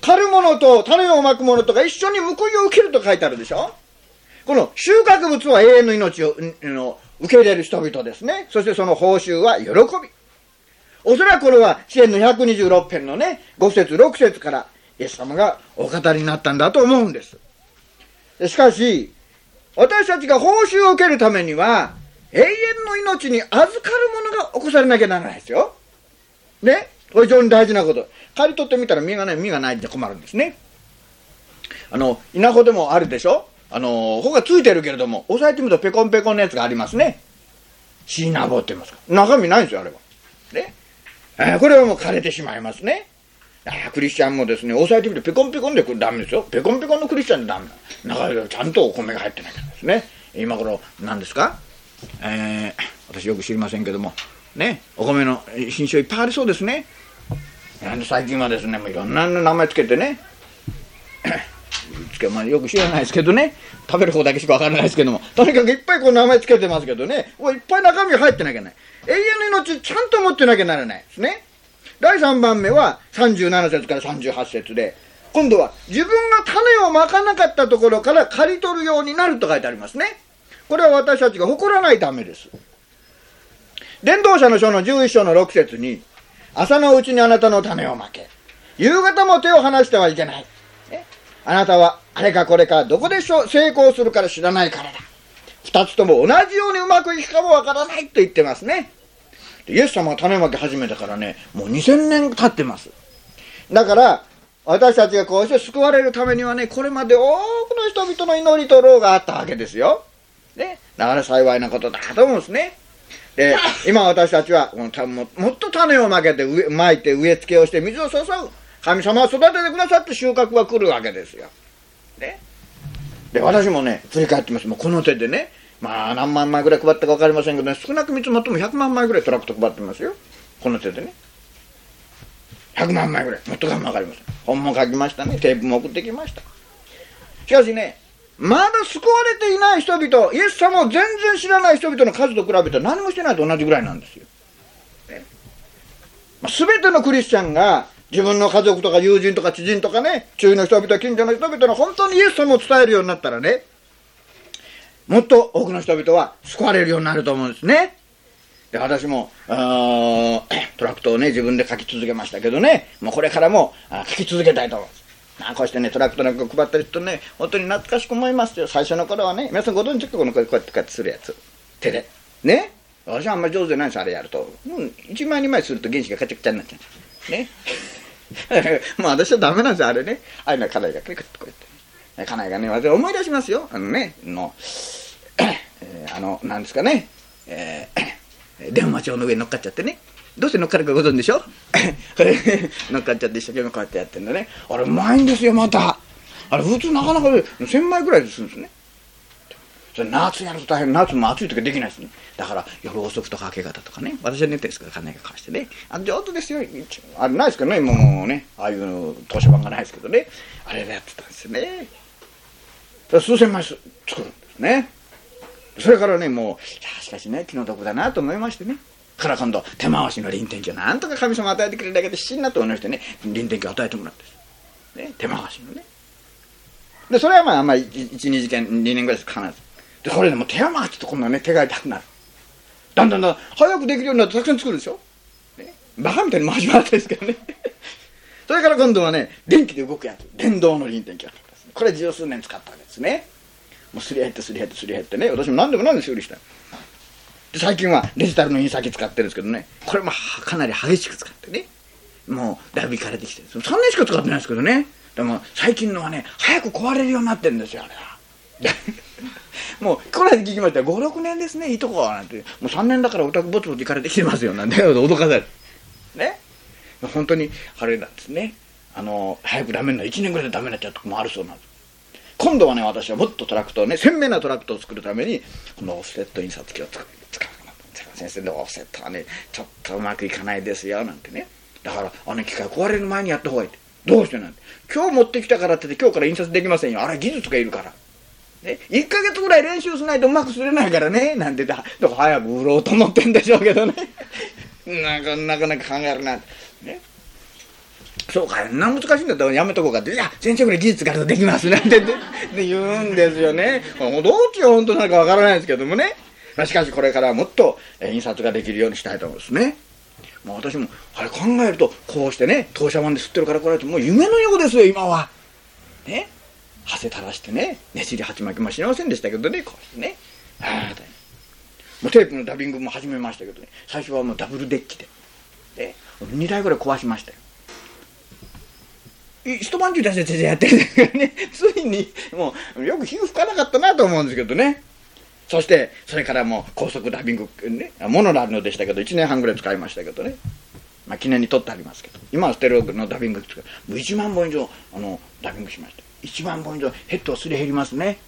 狩る者と種をまく者とか一緒に報いを受けると書いてあるでしょこの収穫物は永遠の命を受け入れる人々ですね。そしてその報酬は喜び。おそらくこれは支援の126編のね、5節6節からイエス様がお語りになったんだと思うんです。しかし、私たちが報酬を受けるためには、永遠の命に預かるものが起こされなきゃならないですよ。ね？これ非常に大事なこと。刈り取ってみたら実がない、実がないって困るんですね。あの、稲穂でもあるでしょ？あの、穂がついてるけれども、押さえてみるとペコンペコンのやつがありますね。シーナボって言いますか。中身ないんですよ、あれは。ね？これはもう枯れてしまいますね。あクリスチャンもですね、押さえてみるとペコンペコンでこれダメですよ。ペコンペコンのクリスチャンでダメだ。中にちゃんとお米が入ってなきゃですね。今頃何ですか？えー、私よく知りませんけどもねお米の品種いっぱいありそうですね最近はですねもういろんな名前つけてねつけまあ、よく知らないですけどね。食べる方だけしかわからないですけども。とにかくいっぱいこう名前つけてますけどね。いっぱい中身入ってなきゃいけない。永遠の命ちゃんと持ってなきゃならないですね。第3番目は37節から38節で今度は自分が種をまかなかったところから刈り取るようになると書いてありますね。これは私たちが誇らないためです。伝道者の書の11章の6節に朝のうちにあなたの種をまけ。夕方も手を離してはいけない。あなたはあれかこれかどこでしょう成功するから知らないからだ。二つとも同じようにうまくいくかもわからないと言ってますね。イエス様が種まき始めたからね、もう2000年経ってます。だから、私たちがこうして救われるためにはね、これまで多くの人々の祈りと労があったわけですよ。ね。だから幸いなことだと思うんですね。で、今私たちはもっと種をまけて植、まいて植え付けをして水を注ぐ。神様は育ててくださって収穫が来るわけですよ。ね。で、私もね、振り返ってます。もうこの手でね、まあ何万枚ぐらい配ったか分かりませんけどね、少なく見積もっても100万枚ぐらいトラクト配ってますよ。この手でね。100万枚ぐらい。もっとかも分かりません。本も書きましたね。テープも送ってきました。しかしね、まだ救われていない人々、イエス様を全然知らない人々の数と比べて何もしてないと同じぐらいなんですよ。ねまあ、全てのクリスチャンが自分の家族とか友人とか知人とかね、周囲の人々、近所の人々の本当にイエス様を伝えるようになったらね、もっと多くの人々は救われるようになると思うんですね。で、私も、トラクトをね、自分で書き続けましたけどね、もうこれからも書き続けたいと思います。あこうしてね、トラクトなんか配ってる人ね、本当に懐かしく思いますよ。最初の頃はね、皆さんご存知かこのこうやってこうやってするやつ。手で。ね私はあんまり上手じゃないんです、あれやると。うん、1枚2枚すると原子がカチャカチャになっちゃう。ね。もう私はダメなんですよ、あれね。ああいうの家内がクリクッとこうやって。家内がね、私思い出しますよ。あのね、の、あの、なんですかね、えー、電話帳の上に乗っかっちゃってね。どうして乗っかるかご存知でしょ？乗っかっちゃって一生懸命こうやってやってんだね。あれうまいんですよ、また。あれ普通なかなか1000枚ぐらいするんですね。それ夏やると大変、夏も暑い時はできないですね。だから夜遅くとか明け方とかね、私は寝てるんですから、金が貸してね。あ上手ですよ。あれないですけどね、もうね、ああいう図書版がないですけどね。あれでやってたんですよね。数千枚作るんですね。それからね、もう、しかしね、気の毒だなと思いましてね。から今度、手回しの臨転機をなんとか神様与えてくれるだけで必死になって思いましてね、臨転機を与えてもらってね、手回しのね。で、それはまあ、あんまり1、2時間、2年ぐらいです、必ず。で、これでも手回しと今度はね、手が痛くなる。だんだんだん早くできるようになってたくさん作るでしょ？ね、バカみたいに回し回ってですけどね。それから今度はね、電気で動くやつ、電動の輪転機があったんです。これ十数年使ったわけですね。もうすり減ってすり減ってすり減ってね、私も何でも何で修理したで最近はデジタルの印刷機使ってるんですけどね、これもかなり激しく使ってね、もうだいぶいかれてきてる。3年しか使ってないですけどね。でも最近のはね、早く壊れるようになってるんですよ、あれは。もう、この間聞きました。5、6年ですね、いいとこは。なんて。もう3年だからお宅ぼつぼつ行かれてきてますよ。なんて脅かされる。ね？本当に、あれなんですね。あの、早くダメになる。1年ぐらいでダメになっちゃうとこもあるそうなんです。今度はね、私はもっとトラクトをね、鮮明なトラクトを作るために、このオフセット印刷機を使う。使う先生のオフセットはね、ちょっとうまくいかないですよ、なんてね。だから、あの機械壊れる前にやった方がいいって。どうしてなんて。今日持ってきたからって今日から印刷できませんよ。あれ技術がいるから。ね、1ヶ月ぐらい練習しないとうまくすれないからね、なんて言ったら、早く売ろうと思ってんでしょうけどね。なか、なかなか考えるな。ね。そうか、な難しいんだったらやめとこうかって、いや、先生ぐらい技術があるとできますなんて って言うんですよね。どっちが本当なのかわからないですけどもね。しかしこれからもっと印刷ができるようにしたいと思うんですね。もう私も、あれ考えると、こうしてね、当社版で吸ってるから来られて、もう夢のようですよ、今は。ね。はせ垂らしてね、ねじり鉢巻きもしませんでしたけどね、こうしてね。あもうテープのダビングも始めましたけどね、最初はもうダブルデッキで。で、2台ぐらい壊しましたよ。一晩中出せてやってるんですけどね、ついに、もう、よく火吹かなかったなと思うんですけどね。そして、それからもう高速ダビング、ね、モノラルのでしたけど、1年半ぐらい使いましたけどね。まあ、記念に取ってありますけど、今はステレオのダビングですけど、もう1万本以上、あの、ダビングしました。1万本以上ヘッドすり減りますね。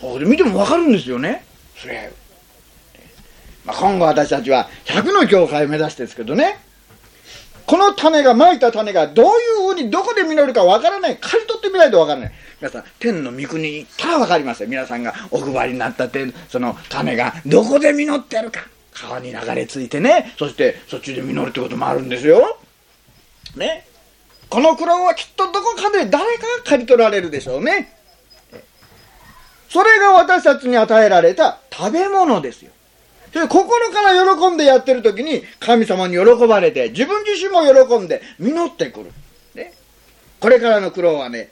で見ても分かるんですよね。それ、まあ、今後私たちは100の教会を目指してですけどね。この種がまいた種がどういうふうにどこで実るか分からない。刈り取ってみないと分からない。皆さん天の御国に行ったら分かりますよ。皆さんがお配りになった天その種がどこで実ってるか。川に流れ着いてね。そしてそっちで実るってこともあるんですよ。ね。この苦労はきっとどこかで誰かが刈り取られるでしょうね。それが私たちに与えられた食べ物ですよ。それ心から喜んでやってる時に神様に喜ばれて自分自身も喜んで実ってくる、ね、これからの苦労はね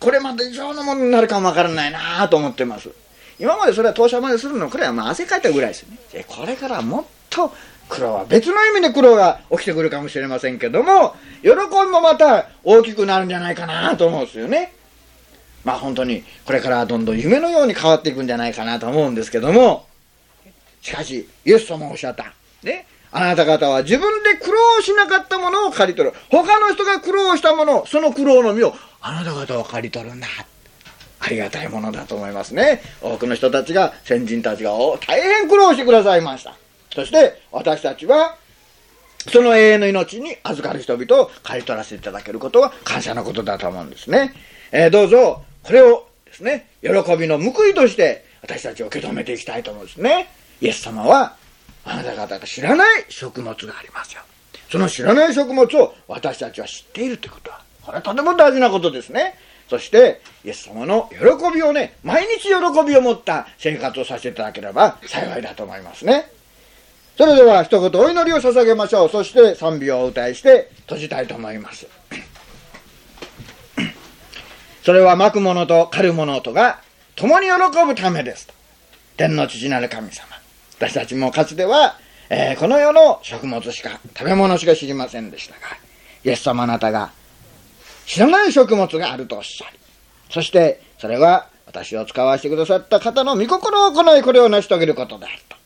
これまで以上のものになるかもわからないなと思ってます。今までそれは投資までするのこれはまあ汗かいたぐらいですね。これからもっと苦労は別の意味で苦労が起きてくるかもしれませんけども喜びもまた大きくなるんじゃないかなと思うんですよねまあ本当にこれからどんどん夢のように変わっていくんじゃないかなと思うんですけどもしかし、イエス様おっしゃった。ね。あなた方は自分で苦労しなかったものを借り取る。他の人が苦労したもの、その苦労の実をあなた方は借り取るんだ。ありがたいものだと思いますね。多くの人たちが、先人たちが大変苦労してくださいました。そして私たちは、その永遠の命に預かる人々を借り取らせていただけることは感謝のことだと思うんですね。えー、どうぞ、これをですね、喜びの報いとして私たちを受け止めていきたいと思うんですね。イエス様は、あなた方が知らない食物がありますよ。その知らない食物を私たちは知っているということは、これはとても大事なことですね。そして、イエス様の喜びをね、毎日喜びを持った生活をさせていただければ幸いだと思いますね。それでは一言お祈りを捧げましょう。そして賛美をお歌いして閉じたいと思います。それは巻くものと狩るものとが共に喜ぶためですと天の父なる神様。私たちもかつては、えー、この世の食物しか、食べ物しか知りませんでしたが、イエス様あなたが知らない食物があるとおっしゃり、そしてそれは私を使わせてくださった方の御心を行いこれを成し遂げることであると。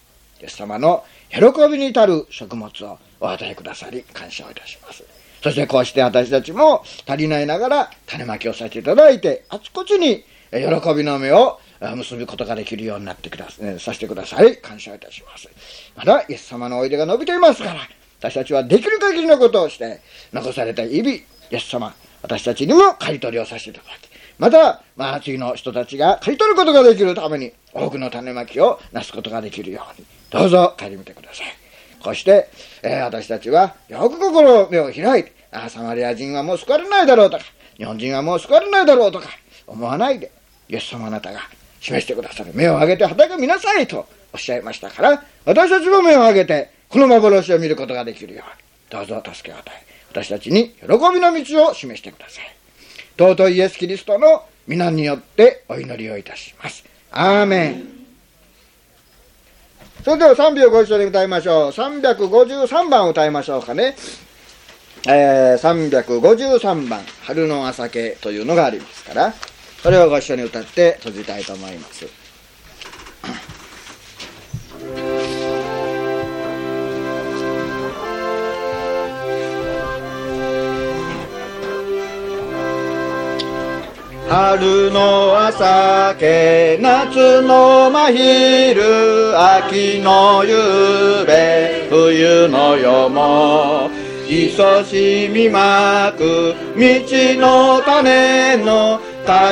イエス様の喜びに至る食物をお与えくださり感謝をいたします。そしてこうして私たちも足りないながら種まきをさせていただいて、あちこちに喜びの目を結ぶことができるようになってくださ、ね、させてください。感謝いたします。まだイエス様のおいでが伸びていますから、私たちはできる限りのことをして、残された日々、イエス様、私たちにも刈り取りをさせていただき、また、まあ、次の人たちが刈り取ることができるために、多くの種まきをなすことができるように、どうぞ帰り見てください。こうして、えー、私たちは、よく心を目を開いて、あサマリア人はもう救われないだろうとか、日本人はもう救われないだろうとか、思わないで、イエス様あなたが示してくださる。目を上げて畑見なさいとおっしゃいましたから、私たちも目を上げて、この幻を見ることができるように、どうぞ助けを与え、私たちに喜びの道を示してください。尊いイエス・キリストの皆によってお祈りをいたします。アーメン。それでは3秒ご一緒に歌いましょう。353番歌いましょうかね。えー、353番、春の朝けというのがありますから。それをご一緒に歌って閉じたいと思います。春の朝け夏の真昼秋の夕べ冬の夜も勤しみまく道の種の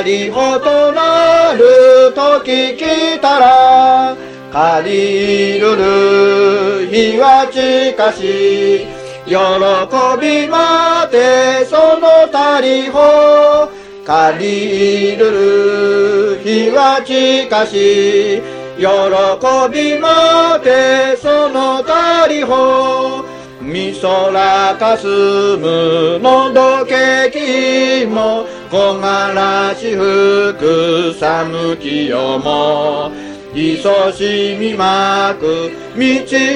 りほとなる時来たら借りるる日は近し喜びまてそのたりほ。借りるる日は近し喜びまてそのたりほ。みそらかすむのどけきも木枯らし吹く寒きよも。いそしみまく道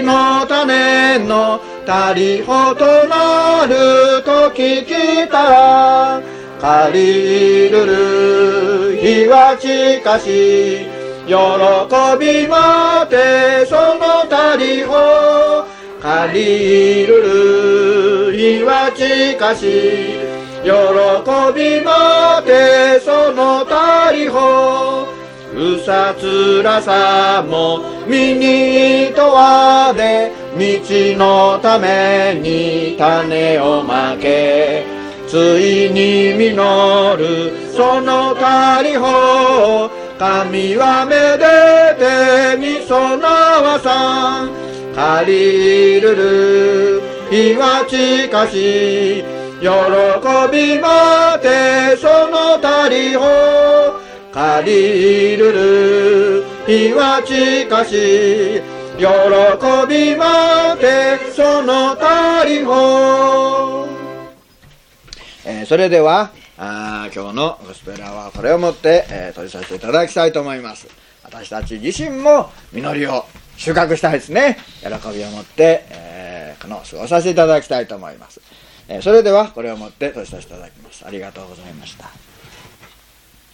の種のたりほとなる時来た。借りるる日は近し喜びまてそのたりほ。借りるる日は近し喜びまてそのたりほ。うさつらさも身に問わで道のために種をまけ。ついに実るそのたりほ神はめでてみそなわさん借りるる日は近し喜びまてそのたりほ。借りるる日は近し喜びまてそのたりほ。えー、それではあ今日のゴスペラはこれをもって、えー、取りさせていただきたいと思います。私たち自身も実りを収穫したいですね。喜びを持って、えー、この過ごさせていただきたいと思います、えー、それではこれをもって閉じさせていただきます。ありがとうございました。